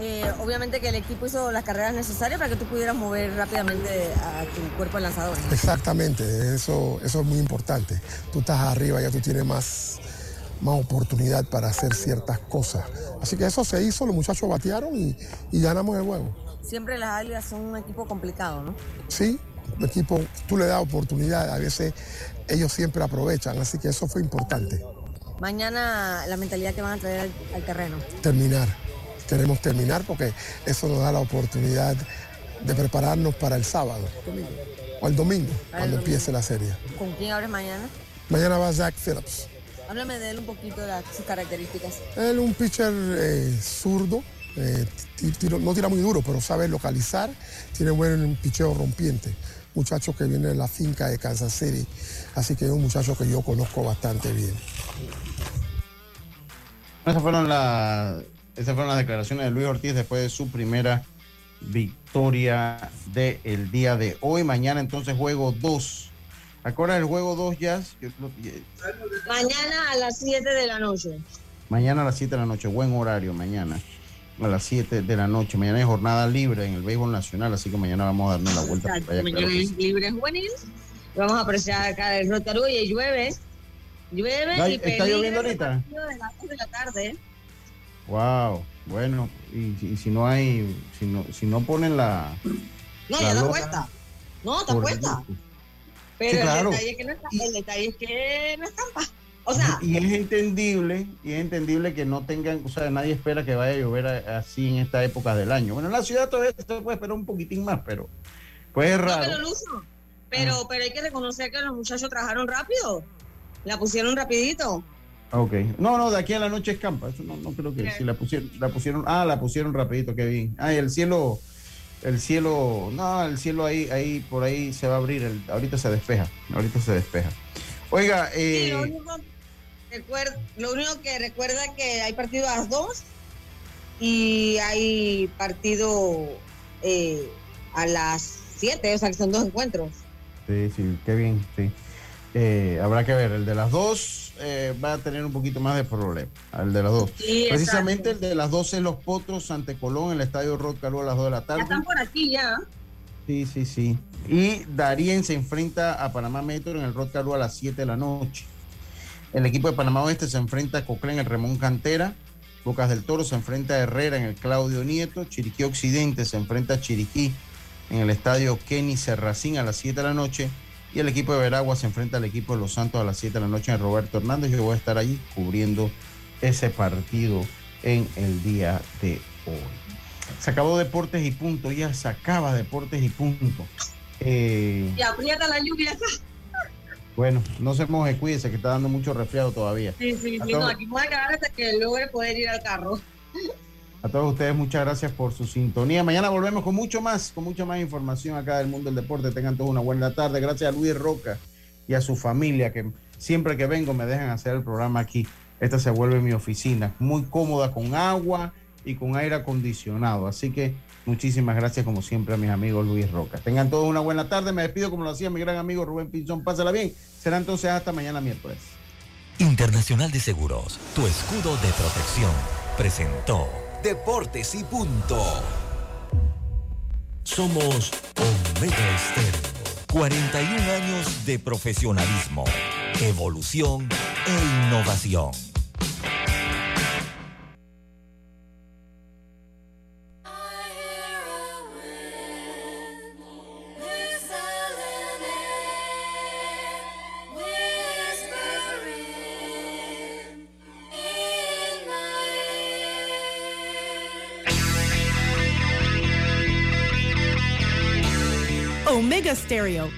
Eh, obviamente que el equipo hizo las carreras necesarias para que tú pudieras mover rápidamente a tu cuerpo de lanzadores. Exactamente, eso, eso es muy importante. Tú estás arriba, ya tú tienes más, más oportunidad para hacer ciertas cosas. Así que eso se hizo, los muchachos batearon y, y ganamos el juego. Siempre las Águilas son un equipo complicado, ¿no? Sí, el equipo, tú le das oportunidad, a veces ellos siempre aprovechan, así que eso fue importante. Mañana la mentalidad que van a traer al, al terreno. terminar. Queremos terminar porque eso nos da la oportunidad de prepararnos para el sábado o el domingo, Para el cuando domingo. empiece la serie. ¿Con quién abres mañana? Mañana va Zach Phillips. Háblame de él un poquito, de las- sus características. Él es un pitcher eh, zurdo, eh, tiro- no tira muy duro, pero sabe localizar, tiene buen picheo rompiente. Muchacho que viene de la finca de Kansas City, así que es un muchacho que yo conozco bastante bien. Esas fueron, la- esas fueron las declaraciones de Luis Ortiz después de su primera victoria del día de hoy. Mañana entonces juego 2. ¿Acuerdas el juego 2, Jazz? Yo que- Mañana a las 7 de la noche. Mañana a las 7 de la noche, buen horario mañana. A las 7 de la noche. Mañana es jornada libre en el béisbol nacional, así que mañana vamos a darnos la vuelta. por allá, mañana claro es sí. libre juvenil. Vamos a apreciar acá el Rotarú y llueve. Llueve ¿Está- y está lloviendo ahorita? de las dos de la tarde. Wow, bueno, y, si- y si no hay, si no, si no ponen la... No, la ya está puesta. No, está puesta. Pero Sí, claro. el, detalle es que no está, el detalle es que no estampa. O sea, Y es entendible, y es entendible que no tengan, o sea, nadie espera que vaya a llover así en esta época del año. Bueno, en la ciudad todavía se puede esperar un poquitín más, pero pues es no, raro. pero Luzo, pero, pero hay que reconocer que los muchachos trabajaron rápido. La pusieron rapidito. Ok. No, no, de aquí a la noche escampa. Eso no, no creo que si la pusieron, la pusieron, ah, la pusieron rapidito, qué bien. Ah, y el cielo, el cielo, no, el cielo ahí, ahí, por ahí se va a abrir, el- ahorita se despeja, ahorita se despeja. Oiga, Sí, eh, lo, único, recuer- lo único que recuerda que hay partido a las 2 y hay partido eh, a las 7, o sea que son dos encuentros. sí, sí, qué bien, sí. Eh, habrá que ver, el de las dos eh, va a tener un poquito más de problema, el de las dos. Sí, Precisamente exacto. el de las 12 Los Potros ante Colón en el Estadio Rod Calú a las 2 de la Ya tarde. están por aquí ya. Sí, sí, sí. Y Darien se enfrenta a Panamá Metro en el Rod Calú a las 7 de la noche. El equipo de Panamá Oeste se enfrenta a Coclé en el Remón Cantera. Bocas del Toro se enfrenta a Herrera en el Claudio Nieto. Chiriquí Occidente se enfrenta a Chiriquí en el estadio Kenny Serracín a las 7 de la noche. Y el equipo de Veragua se enfrenta al equipo de Los Santos a las 7 de la noche en Roberto Hernández. Yo voy a estar allí cubriendo ese partido en el día de hoy. Se acabó Deportes y Punto, ya se acaba Deportes y Punto. Eh, Y aprieta la lluvia bueno, no se moje, cuídese que está dando mucho resfriado todavía. Sí, sí, sí. No, aquí voy a quedar hasta que logre poder ir al carro. A todos ustedes, muchas gracias por su sintonía. Mañana volvemos con mucho más, con mucha más información acá del mundo del deporte. Tengan todos una buena tarde. Gracias a Luis Roca y a su familia que siempre que vengo me dejan hacer el programa aquí. Esta se vuelve mi oficina, muy cómoda con agua y con aire acondicionado. Así que muchísimas gracias como siempre a mis amigos Luis Roca. Tengan todos una buena tarde. Me despido como lo hacía mi gran amigo Rubén Pinzón. Pásala bien. Será entonces hasta mañana miércoles. Internacional de Seguros, tu escudo de protección, presentó Deportes y punto. Somos Omega Estéreo. 41 años de profesionalismo, evolución e innovación. Stereo.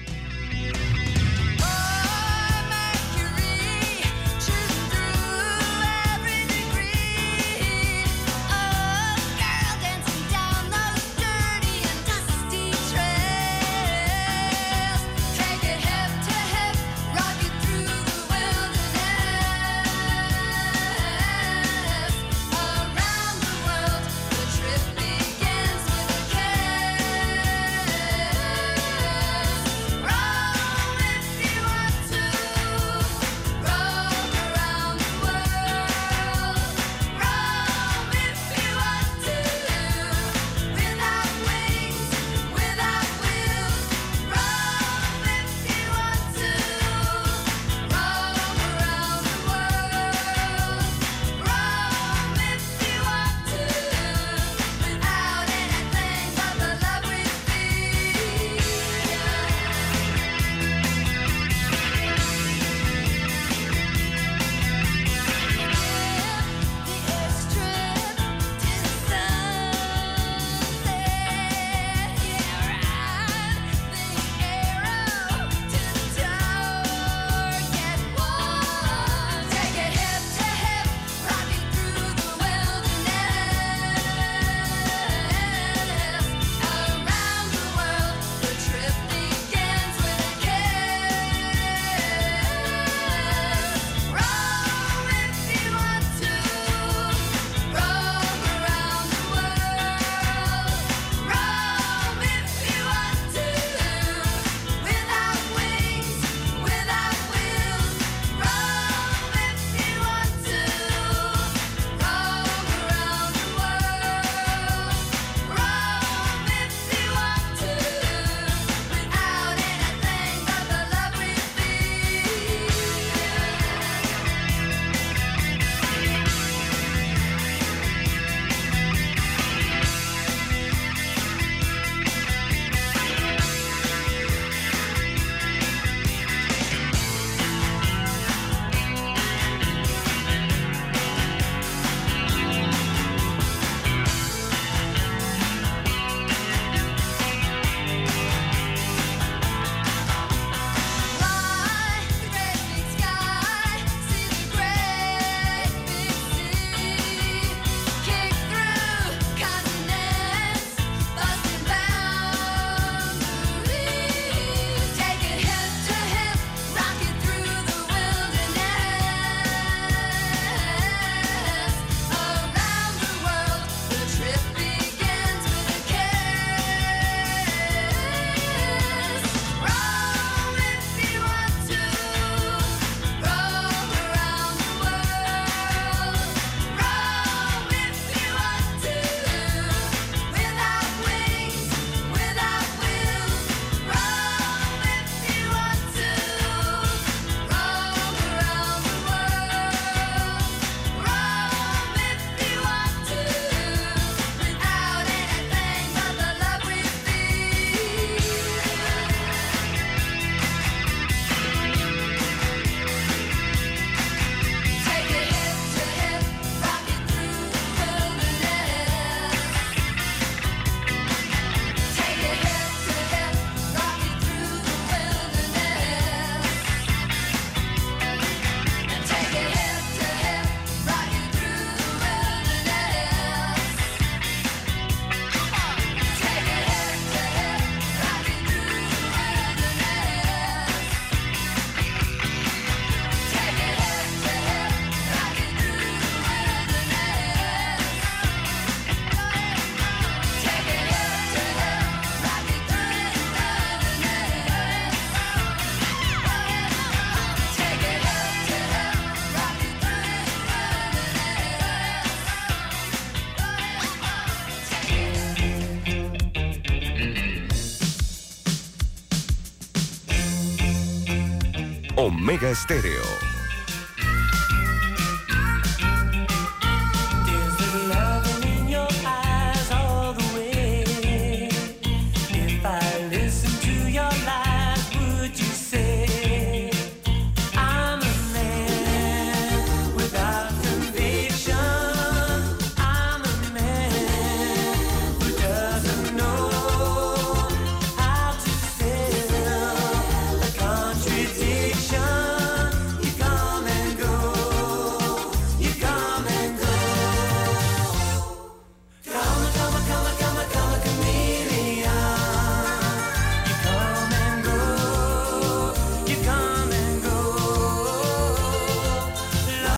Omega Estéreo.